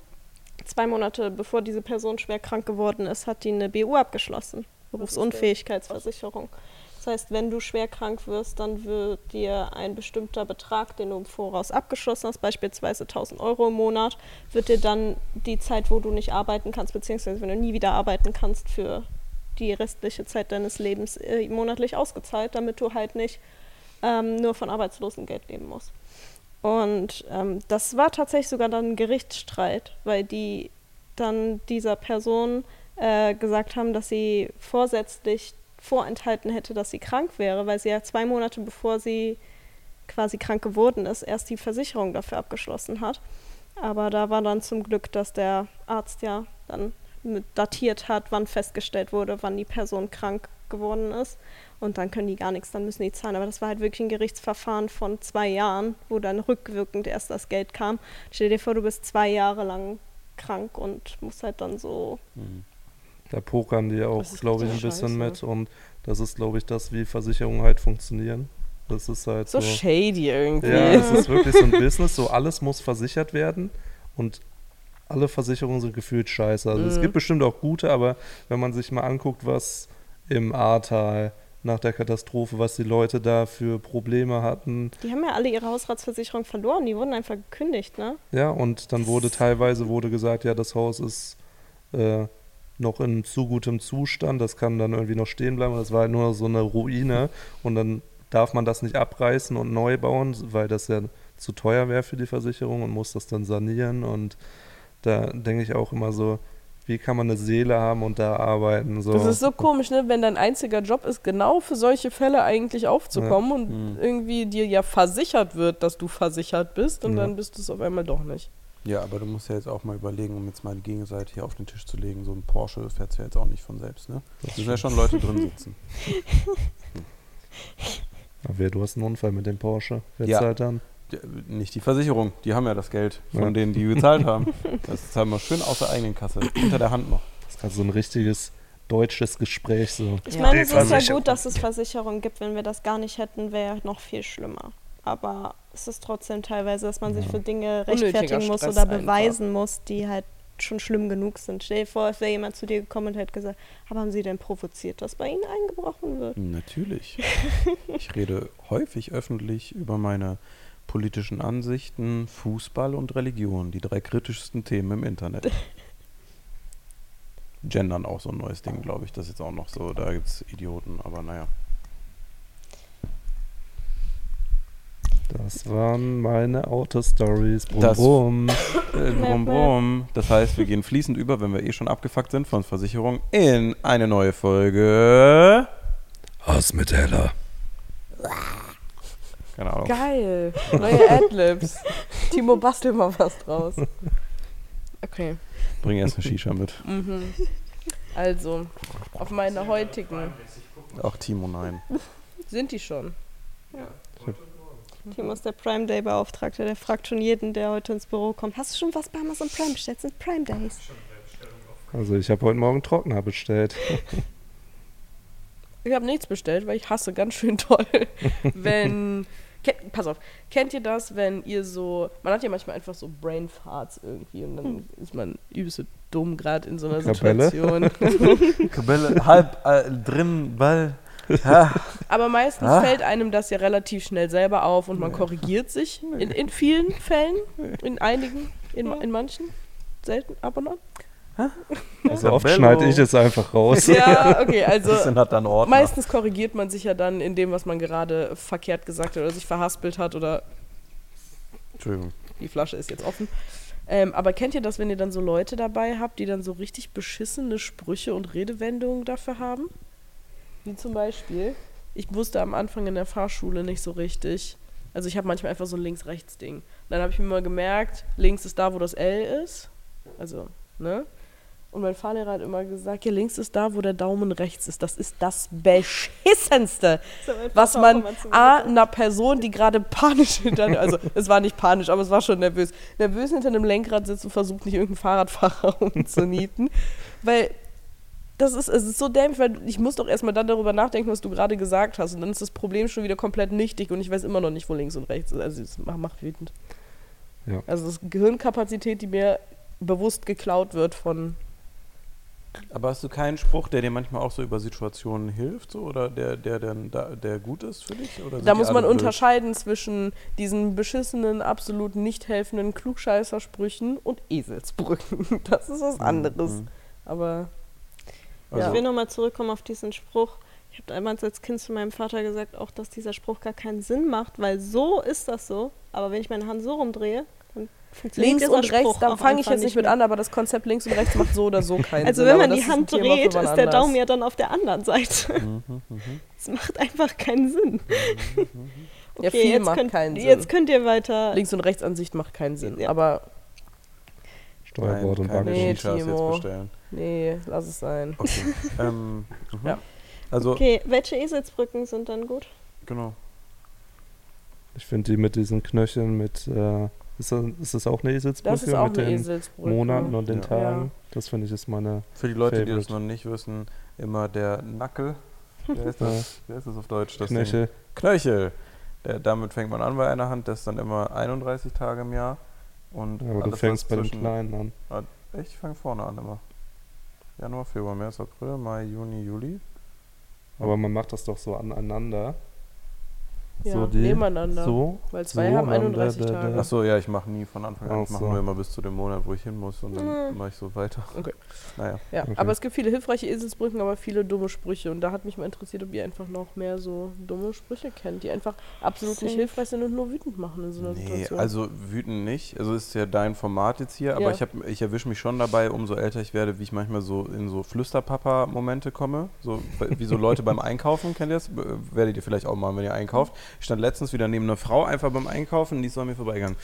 Speaker 4: Zwei Monate bevor diese Person schwer krank geworden ist, hat die eine BU abgeschlossen. Berufsunfähigkeitsversicherung. Das heißt, wenn du schwer krank wirst, dann wird dir ein bestimmter Betrag, den du im Voraus abgeschlossen hast, beispielsweise 1000 Euro im Monat, wird dir dann die Zeit, wo du nicht arbeiten kannst, beziehungsweise wenn du nie wieder arbeiten kannst, für die restliche Zeit deines Lebens äh, monatlich ausgezahlt, damit du halt nicht ähm, nur von Arbeitslosengeld leben musst. Und ähm, das war tatsächlich sogar dann ein Gerichtsstreit, weil die dann dieser Person äh, gesagt haben, dass sie vorsätzlich vorenthalten hätte, dass sie krank wäre, weil sie ja zwei Monate bevor sie quasi krank geworden ist, erst die Versicherung dafür abgeschlossen hat. Aber da war dann zum Glück, dass der Arzt ja dann datiert hat, wann festgestellt wurde, wann die Person krank geworden ist. Und dann können die gar nichts, dann müssen die zahlen. Aber das war halt wirklich ein Gerichtsverfahren von zwei Jahren, wo dann rückwirkend erst das Geld kam. Stell dir vor, du bist zwei Jahre lang krank und musst halt dann so.
Speaker 1: Mhm.
Speaker 2: Da pokern die auch, glaube ich, ein
Speaker 3: richtig
Speaker 2: bisschen
Speaker 3: scheiße.
Speaker 2: mit und das ist, glaube ich, das, wie Versicherungen halt funktionieren. Das ist halt
Speaker 3: So
Speaker 2: so.
Speaker 3: shady irgendwie.
Speaker 2: ja, es ist [laughs] wirklich so ein Business, so alles muss versichert werden und alle Versicherungen sind gefühlt scheiße. Also es
Speaker 3: Mhm.
Speaker 2: gibt bestimmt auch gute, aber wenn man sich mal anguckt, was im Ahrtal nach der Katastrophe, was die Leute da für Probleme hatten,
Speaker 4: Die haben ja alle ihre Hausratsversicherung verloren, die wurden einfach gekündigt, ne?
Speaker 2: Ja, und dann wurde teilweise wurde gesagt, ja, das Haus ist äh, noch in zu gutem Zustand, das kann dann irgendwie noch stehen bleiben. Das war halt nur so eine Ruine und dann darf man das nicht abreißen und neu bauen, weil das ja zu teuer wäre für die Versicherung und muss das dann sanieren. Und da denke ich auch immer so, wie kann man eine Seele haben und da arbeiten? So.
Speaker 3: Das ist so komisch, ne? wenn dein einziger Job ist, genau für solche Fälle eigentlich aufzukommen und
Speaker 1: Mhm.
Speaker 3: irgendwie dir ja versichert wird, dass du versichert bist und
Speaker 2: Ja.
Speaker 3: dann bist du es auf einmal doch nicht.
Speaker 1: Ja, aber du musst ja jetzt auch mal überlegen, um jetzt mal die Gegenseite hier auf den Tisch zu legen, so ein Porsche fährt ja jetzt auch nicht von selbst, ne? Da müssen ja schon Leute drin sitzen. [laughs]
Speaker 2: Aber wer, du hast einen Unfall mit dem Porsche. Wer
Speaker 1: Ja.
Speaker 2: zahlt dann?
Speaker 1: Ja, Nicht die Versicherung, die haben ja das Geld von
Speaker 2: Ja.
Speaker 1: denen, die gezahlt haben. [laughs] Das zahlen wir schön aus der eigenen Kasse, hinter der Hand noch.
Speaker 2: Das ist gerade so ein richtiges deutsches Gespräch so.
Speaker 4: Ich
Speaker 3: Ja.
Speaker 4: meine, es ist ja gut, dass es Versicherungen gibt. Wenn wir das gar nicht hätten, wäre noch viel schlimmer. Aber es ist trotzdem teilweise, dass man sich für Dinge rechtfertigen muss oder
Speaker 3: einfach.
Speaker 4: beweisen muss, die halt schon schlimm genug sind. Stell dir vor, es wäre jemand zu dir gekommen und hätte gesagt, aber haben Sie denn provoziert, dass bei Ihnen eingebrochen wird?
Speaker 1: Natürlich. [laughs] Ich rede häufig öffentlich über meine politischen Ansichten, Fußball und Religion, die drei kritischsten Themen im Internet. [laughs] Gendern auch so ein neues Ding, glaube ich. Das ist jetzt auch noch so. Da gibt es Idioten, aber naja.
Speaker 2: Das waren meine Autostories. Brumm,
Speaker 1: Das-
Speaker 2: brumm.
Speaker 1: Äh. Das heißt, wir gehen fließend über, wenn wir eh schon abgefuckt sind von Versicherung, in eine neue Folge.
Speaker 2: Hass mit Heller.
Speaker 1: Keine Ahnung.
Speaker 3: Geil. Neue Adlibs. [laughs] Timo, bastel mal was draus. Okay.
Speaker 1: Bring erst eine Shisha mit.
Speaker 3: Mhm. Also, auf meine heutigen.
Speaker 1: Auch Timo, nein.
Speaker 3: Sind die schon?
Speaker 4: Timo ist der Prime Day Beauftragte, der fragt schon jeden, der heute ins Büro kommt, hast du schon was bei Amazon Prime bestellt? Es sind Prime Days.
Speaker 2: Also ich habe heute Morgen Trockner bestellt. [laughs]
Speaker 3: Ich habe nichts bestellt, weil ich hasse ganz schön toll, [laughs] wenn Kennt, pass auf, kennt ihr das, wenn ihr so, man hat ja manchmal einfach so Brain Farts irgendwie und dann ist man übelst dumm gerade in so einer
Speaker 2: Kabelle?
Speaker 3: Situation. [laughs]
Speaker 1: Kabelle, halb äh, drin, Ball. Ja. [laughs]
Speaker 3: Aber meistens
Speaker 1: Ah.
Speaker 3: fällt einem das ja relativ schnell selber auf und man korrigiert sich. In, in vielen Fällen, in einigen, in, in manchen, selten, aber noch.
Speaker 2: Also oft
Speaker 1: Bello.
Speaker 2: schneide ich es einfach raus.
Speaker 3: Ja, okay, [laughs] also meistens korrigiert man sich ja dann in dem, was man gerade verkehrt gesagt hat oder sich verhaspelt hat oder
Speaker 1: Entschuldigung.
Speaker 3: die Flasche ist jetzt offen. Ähm, aber kennt ihr das, wenn ihr dann so Leute dabei habt, die dann so richtig beschissene Sprüche und Redewendungen dafür haben? Wie zum Beispiel, ich wusste am Anfang in der Fahrschule nicht so richtig. Also ich habe manchmal einfach so ein Links-Rechts-Ding. Dann habe ich mir mal gemerkt, links ist da, wo das L ist. Also, ne? Und mein Fahrlehrer hat immer gesagt, ja, links ist da, wo der Daumen rechts ist. Das ist das Beschissenste [laughs]
Speaker 4: So,
Speaker 3: was man A, einer Person, die gerade panisch [laughs] hinter, also es war nicht panisch, aber es war schon nervös, nervös hinter einem Lenkrad sitzt und versucht nicht irgendeinen Fahrradfahrer [laughs] umzunieten, weil das ist, es ist so dämlich, weil ich muss doch erstmal dann darüber nachdenken, was du gerade gesagt hast und dann ist das Problem schon wieder komplett nichtig und ich weiß immer noch nicht, wo links und rechts ist. Also es macht, macht wütend.
Speaker 2: Ja.
Speaker 3: Also das ist Gehirnkapazität, die mir bewusst geklaut wird von
Speaker 1: Aber hast du keinen Spruch, der dir manchmal auch so über Situationen hilft, so oder der, der, dann da, der gut ist für dich?
Speaker 3: Da muss man
Speaker 1: blöd?
Speaker 3: unterscheiden zwischen diesen beschissenen, absolut nicht helfenden Klugscheißersprüchen und Eselsbrüchen. [laughs] Das ist was anderes.
Speaker 1: Mhm.
Speaker 3: Aber
Speaker 1: Also,
Speaker 4: Ich will nochmal zurückkommen auf diesen Spruch. Ich habe damals als Kind zu meinem Vater gesagt, auch dass dieser Spruch gar keinen Sinn macht, weil so ist das so. Aber wenn ich meine Hand so rumdrehe, dann funktioniert
Speaker 3: links
Speaker 4: dieser
Speaker 3: und rechts,
Speaker 4: Spruch
Speaker 3: da
Speaker 4: auch
Speaker 3: fange ich jetzt nicht mit an, aber das Konzept links und rechts macht so oder so keinen
Speaker 4: Also
Speaker 3: Sinn.
Speaker 4: wenn
Speaker 3: aber
Speaker 4: man die Hand dreht, ist der. Daumen ja dann auf der anderen Seite.
Speaker 1: Mhm, [laughs] mhm.
Speaker 4: Das macht einfach keinen Sinn. [laughs]
Speaker 3: Ja, viel
Speaker 4: jetzt
Speaker 3: macht
Speaker 4: könnt,
Speaker 3: keinen Sinn.
Speaker 4: Jetzt könnt ihr weiter.
Speaker 3: Links- und Rechtsansicht macht keinen Sinn.
Speaker 4: Ja.
Speaker 3: Aber
Speaker 2: Steuerbord und
Speaker 1: keine
Speaker 3: Nee,
Speaker 1: jetzt bestellen.
Speaker 3: Nee, lass es sein.
Speaker 1: Okay. [laughs] ähm, mhm.
Speaker 3: Ja.
Speaker 1: Also,
Speaker 4: Okay, welche Eselsbrücken sind dann gut?
Speaker 1: genau.
Speaker 2: Ich finde die mit diesen Knöcheln mit, äh, ist, das, ist das auch eine Eselsbrücke
Speaker 3: Das ist auch
Speaker 2: mit
Speaker 3: eine
Speaker 2: den
Speaker 3: Eselsbrücke.
Speaker 2: Monaten und den
Speaker 1: Ja.
Speaker 2: Tagen? Das finde ich ist meine,
Speaker 1: Für die Leute, die das
Speaker 2: Favorite.
Speaker 1: noch nicht wissen, immer der Nackel. Wer [laughs] ist das? Wer ist das auf Deutsch? Das Ding?
Speaker 2: Knöchel.
Speaker 1: Knöchel. Der, damit fängt man an bei einer Hand. Das ist dann immer 31 Tage im Jahr. Und
Speaker 2: Aber du fängst bei den Kleinen an.
Speaker 1: Echt, ich fange vorne an immer. Januar, Februar, März, April, Mai, Juni, Juli.
Speaker 2: Aber man macht das doch so aneinander.
Speaker 3: Ja,
Speaker 2: so die,
Speaker 3: nebeneinander.
Speaker 2: So.
Speaker 3: Weil zwei
Speaker 2: so,
Speaker 3: haben
Speaker 2: dann
Speaker 3: 31
Speaker 2: der- der-
Speaker 3: Tage.
Speaker 2: der-
Speaker 1: Achso, ja, ich mache nie von Anfang an. Ich
Speaker 2: Ach
Speaker 1: mache
Speaker 2: so.
Speaker 1: nur immer bis zu dem Monat, wo ich hin muss und dann
Speaker 4: Mhm.
Speaker 1: mache ich so weiter.
Speaker 3: Okay.
Speaker 1: Naja.
Speaker 3: Ja,
Speaker 2: Okay.
Speaker 3: aber es gibt viele hilfreiche Eselsbrücken, aber viele dumme Sprüche. Und da hat mich mal interessiert, ob ihr einfach noch mehr so dumme Sprüche kennt, die einfach absolut nicht hilfreich sind und nur wütend machen in so einer
Speaker 1: Nee,
Speaker 3: Situation.
Speaker 1: also wütend nicht. Also ist ja dein Format jetzt hier, aber
Speaker 3: Ja.
Speaker 1: ich, hab- ich erwische mich schon dabei, umso älter ich werde, wie ich manchmal so in so Flüsterpapa-Momente komme. So wie so Leute [laughs] beim Einkaufen, kennt ihr das? B- Werdet ihr vielleicht auch mal, wenn ihr einkauft. Ich stand letztens wieder neben einer Frau einfach beim Einkaufen, die ist so an mir vorbeigegangen.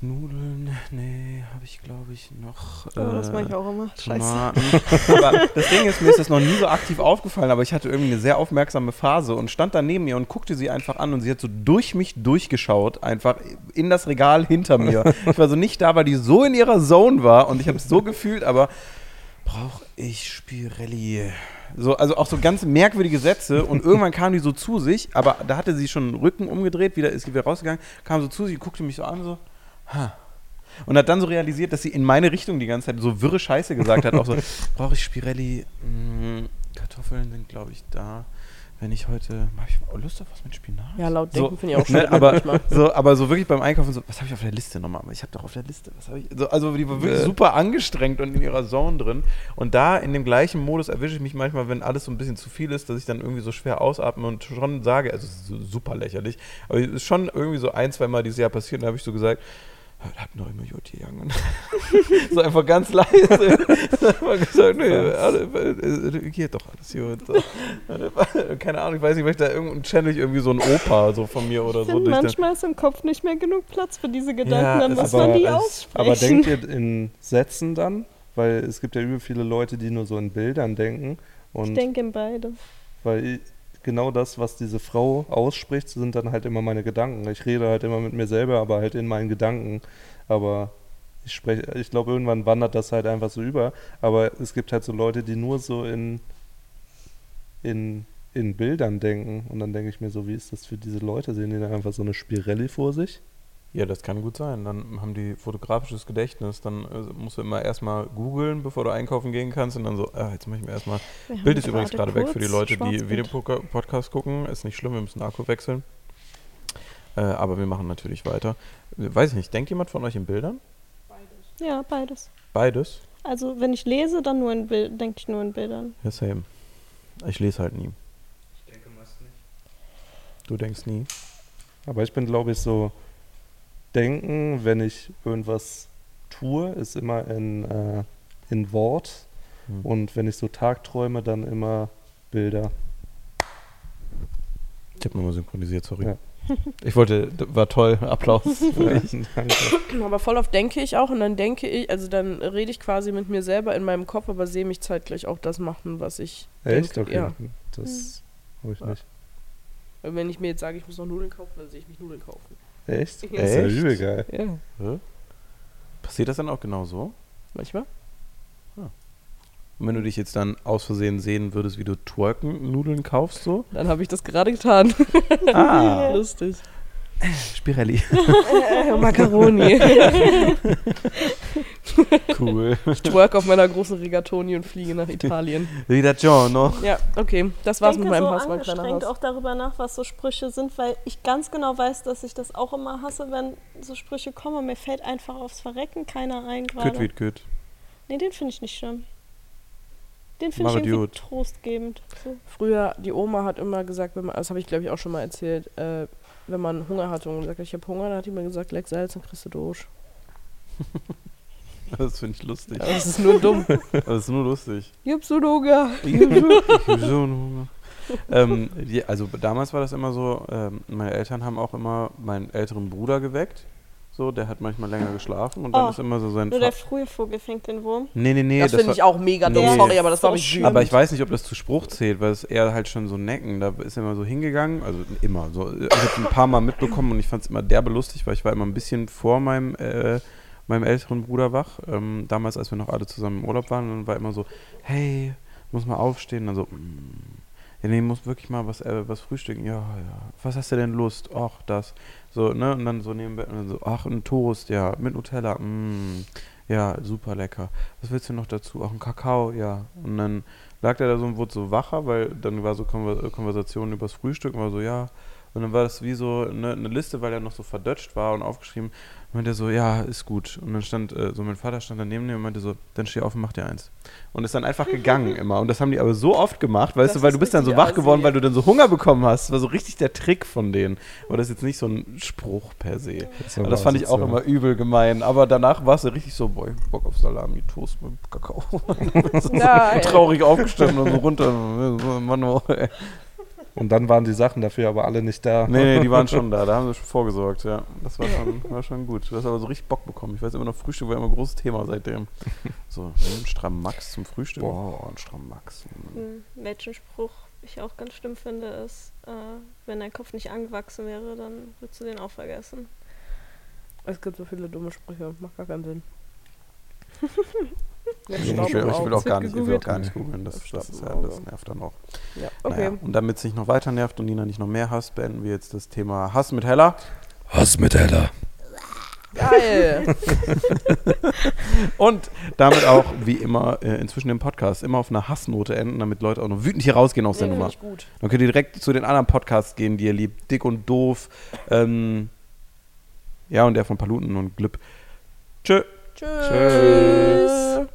Speaker 1: Nudeln, nee, habe ich glaube ich noch.
Speaker 4: Oh, das
Speaker 1: äh,
Speaker 4: mache ich auch immer. Scheiße.
Speaker 1: Aber das Ding ist, mir ist das noch nie so aktiv aufgefallen, aber ich hatte irgendwie eine sehr aufmerksame Phase und stand da neben ihr und guckte sie einfach an und sie hat so durch mich durchgeschaut, einfach in das Regal hinter mir. Ich war so nicht da, weil die so in ihrer Zone war und ich habe es so gefühlt, aber brauche ich Spirelli? So, also auch so ganz merkwürdige Sätze und [laughs] irgendwann kam die so zu sich, aber da hatte sie schon den Rücken umgedreht, wieder ist sie wieder rausgegangen, kam so zu sich, guckte mich so an, so, ha. Und hat dann so realisiert, dass sie in meine Richtung die ganze Zeit so wirre Scheiße gesagt hat. Auch so, [laughs] brauche ich Spirelli? Mm, Kartoffeln sind, glaube ich, da. Wenn ich heute. Habe ich auch Lust auf was mit Spinat?
Speaker 3: ja, laut
Speaker 1: so,
Speaker 3: denken finde ich auch schon.
Speaker 1: ne, aber,
Speaker 3: manchmal. [laughs]
Speaker 1: so, aber so wirklich beim Einkaufen so, was habe ich auf der Liste nochmal? Aber Ich habe doch auf der Liste, was habe ich? So, also die war wirklich
Speaker 2: Äh.
Speaker 1: super angestrengt und in ihrer Zone drin. Und da in dem gleichen Modus erwische ich mich manchmal, wenn alles so ein bisschen zu viel ist, dass ich dann irgendwie so schwer ausatme und schon sage, also es ist so super lächerlich, aber es ist schon irgendwie so ein, zwei Mal dieses Jahr passiert, da habe ich so gesagt, "Ja, hat noch immer gut gegangen. [laughs] so einfach ganz leise. einfach gesagt, nee, alle, äh, geht doch alles gut. So. [laughs] Keine Ahnung, ich weiß nicht, vielleicht da irgendein channel ich irgendwie so ein Opa so von mir oder
Speaker 4: Ich
Speaker 1: so.
Speaker 4: manchmal ist im Kopf nicht mehr genug Platz für diese Gedanken,
Speaker 1: Ja,
Speaker 4: dann muss man die
Speaker 1: es-
Speaker 4: aussprechen.
Speaker 2: Aber denkt ihr in Sätzen dann? Weil es gibt ja übel viele Leute, die nur so in Bildern denken.
Speaker 4: ich denke in beide.
Speaker 2: weil ich, genau das, was diese Frau ausspricht, sind dann halt immer meine Gedanken. Ich rede halt immer mit mir selber, aber halt in meinen Gedanken. Aber ich spreche, ich glaube, irgendwann wandert das halt einfach so über. Aber es gibt halt so Leute, die nur so in, in in Bildern denken. Und dann denke ich mir so, wie ist das für diese Leute? Sehen die da einfach so eine Spirelli vor sich?
Speaker 1: Ja, das kann gut sein. Dann haben die fotografisches Gedächtnis. Dann äh, musst du immer erstmal googeln, bevor du einkaufen gehen kannst. Und dann so, ah, jetzt mache ich mir erstmal.
Speaker 4: Wir
Speaker 1: Bild ist übrigens gerade weg für die Leute, die. Videopodcast gucken. Ist nicht schlimm, wir müssen Akku wechseln. Äh, aber wir machen natürlich weiter. Weiß ich nicht, denkt jemand von euch in Bildern?
Speaker 4: Ja, beides.
Speaker 1: Beides?
Speaker 4: Also wenn ich lese, dann nur in Bild, denke ich nur in Bildern.
Speaker 1: Ja, same. Ich lese halt nie.
Speaker 5: Ich denke meist nicht.
Speaker 1: Du denkst nie.
Speaker 2: Aber ich bin, glaube ich, so, denken, wenn ich irgendwas tue, ist immer in, äh, in Wort.
Speaker 1: Hm.
Speaker 2: Und wenn ich so tagträume, dann immer Bilder.
Speaker 1: Ich habe nochmal synchronisiert, sorry.
Speaker 2: Ja. [laughs]
Speaker 1: Ich wollte, war toll, [laughs] Applaus.
Speaker 2: Ja. [laughs]
Speaker 3: Aber voll oft denke ich auch und dann denke ich, also dann rede ich quasi mit mir selber in meinem Kopf, aber sehe mich zeitgleich auch das machen, was ich
Speaker 2: Echt?
Speaker 3: denke.
Speaker 2: Okay.
Speaker 3: Ja.
Speaker 2: Das habe ich
Speaker 3: Ja.
Speaker 2: nicht.
Speaker 3: Wenn ich mir jetzt sage, ich muss noch Nudeln kaufen, dann sehe ich mich Nudeln kaufen.
Speaker 2: Echt?
Speaker 3: Ja.
Speaker 2: Das ist ja
Speaker 1: Echt?
Speaker 2: übel geil.
Speaker 3: Ja.
Speaker 1: Passiert das dann auch genau so?
Speaker 3: Manchmal?
Speaker 1: Und wenn du dich jetzt dann aus Versehen sehen würdest, wie du Twerken-Nudeln kaufst, so?
Speaker 3: Dann habe ich das gerade getan.
Speaker 1: Ah, [laughs]
Speaker 3: Lustig.
Speaker 1: Spirelli.
Speaker 3: Äh, [laughs] Macaroni. [laughs]
Speaker 1: Cool.
Speaker 3: ich twerk auf meiner großen Rigatoni und fliege nach Italien.
Speaker 1: Rida Giorno.
Speaker 3: Ja, okay. Das war's mit
Speaker 4: denke
Speaker 3: meinem
Speaker 4: so
Speaker 3: kleiner
Speaker 4: angestrengt
Speaker 3: Hass.
Speaker 4: auch darüber nach, was so Sprüche sind, weil ich ganz genau weiß, dass ich das auch immer hasse, wenn so Sprüche kommen. und Mir fällt einfach aufs Verrecken keiner ein gerade.
Speaker 1: wie küt.
Speaker 4: Nee, den finde ich nicht schlimm. Den finde ich irgendwie
Speaker 1: gut.
Speaker 4: trostgebend. So.
Speaker 3: Früher, die Oma hat immer gesagt, wenn man, das habe ich glaube ich auch schon mal erzählt, äh, wenn man Hunger hatte und gesagt hat, ich habe Hunger, dann hat mir gesagt, leck Salz, dann kriegst du durch. [laughs]
Speaker 1: Das finde ich lustig.
Speaker 3: Aber das ist nur dumm. [laughs]
Speaker 1: Das ist nur lustig.
Speaker 3: Gibst du Hunger? [laughs]
Speaker 1: Ich hab so einen Hunger. ähm, die, also damals war das immer so, ähm, meine Eltern haben auch immer meinen älteren Bruder geweckt. So, der hat manchmal länger geschlafen und dann
Speaker 4: Oh,
Speaker 1: ist immer so sein
Speaker 4: Nur der frühe Vogel fängt den Wurm.
Speaker 1: Nee, nee, nee.
Speaker 3: das finde
Speaker 1: war-
Speaker 3: ich auch mega dumm,
Speaker 1: Nee.
Speaker 3: sorry, aber das war
Speaker 4: So
Speaker 3: mich
Speaker 4: schlimm.
Speaker 3: wütend.
Speaker 1: Aber ich weiß nicht, ob das zu Spruch zählt, weil es eher halt schon so necken. Da ist er immer so hingegangen, also immer. So, ich habe es ein paar Mal mitbekommen und ich fand es immer derbe lustig, weil ich war immer ein bisschen vor meinem, äh, meinem älteren Bruder wach. Ähm, damals, als wir noch alle zusammen im Urlaub waren, und dann war immer so, hey, muss mal aufstehen. Dann so, mm, ja, nee, muss wirklich mal was, äh, was frühstücken. Ja, ja. Was hast du denn Lust? Ach, das. So, ne? Und dann so neben Bett und dann so, ach, ein Toast, ja, mit Nutella. Mm, ja, super lecker. Was willst du noch dazu? Auch ein Kakao, ja. Und dann lag der da so und wurde so wacher, weil dann war so Konver Konversation übers Frühstück und war so, ja. Und dann war das wie so eine, eine Liste, weil er noch so verdutscht war und aufgeschrieben. Und meinte so, ja, ist gut. Und dann stand, äh, so mein Vater stand daneben mir und meinte so, dann steh auf und mach dir eins. Und ist dann einfach gegangen [laughs] immer. Und das haben die aber so oft gemacht, weißt
Speaker 3: Das
Speaker 1: du, weil du bist dann so wach geworden, weil du dann so Hunger bekommen hast. Das war so richtig der Trick von denen. Aber das ist jetzt nicht so ein Spruch per se.
Speaker 2: Das,
Speaker 1: das fand ich auch immer übel gemein. Aber danach war es ja richtig so, boah, ich hab Bock auf Salami, Toast mit Kakao. [laughs] [laughs]
Speaker 3: Ey.
Speaker 1: Traurig aufgestanden und so runter. So, Mann, oh, ey.
Speaker 2: Und dann waren die Sachen dafür aber alle nicht da.
Speaker 1: Nee, nee, die waren [laughs] schon da. Da haben sie schon vorgesorgt, ja. Das war schon, war schon gut. Du hast aber so richtig Bock bekommen. Ich weiß immer noch, Frühstück war immer ein großes Thema seitdem. So, ein stramm Max zum Frühstück. Boah, ein stramm Max.
Speaker 4: Hm, Welchen Spruch ich auch ganz schlimm finde, ist, äh, wenn dein Kopf nicht angewachsen wäre, dann würdest du den auch vergessen.
Speaker 3: Es gibt so viele dumme Sprüche, macht gar keinen Sinn. [laughs] Der
Speaker 1: Ich will, ich will auch gar nicht, ich will auch
Speaker 3: Gegoogelt.
Speaker 1: gar nicht googeln. Das,
Speaker 3: Das
Speaker 1: ist ja, das
Speaker 3: Auge.
Speaker 1: nervt dann auch.
Speaker 3: Ja, okay.
Speaker 1: Naja, und damit es nicht noch weiter nervt und Nina nicht noch mehr hasst, beenden wir jetzt das Thema Hass mit Hella.
Speaker 2: Hass mit Heller.
Speaker 3: Geil. [laughs]
Speaker 1: Und damit auch, wie immer, äh, inzwischen im Podcast immer auf einer Hassnote enden, damit Leute auch noch wütend hier rausgehen aus der
Speaker 3: Nee,
Speaker 1: Nummer.
Speaker 3: finde ich gut.
Speaker 1: Dann könnt ihr direkt zu den anderen Podcasts gehen, die ihr liebt. Dick und doof. Ähm, ja, und der von Paluten und Glüpp. Tschö.
Speaker 3: Tschüss.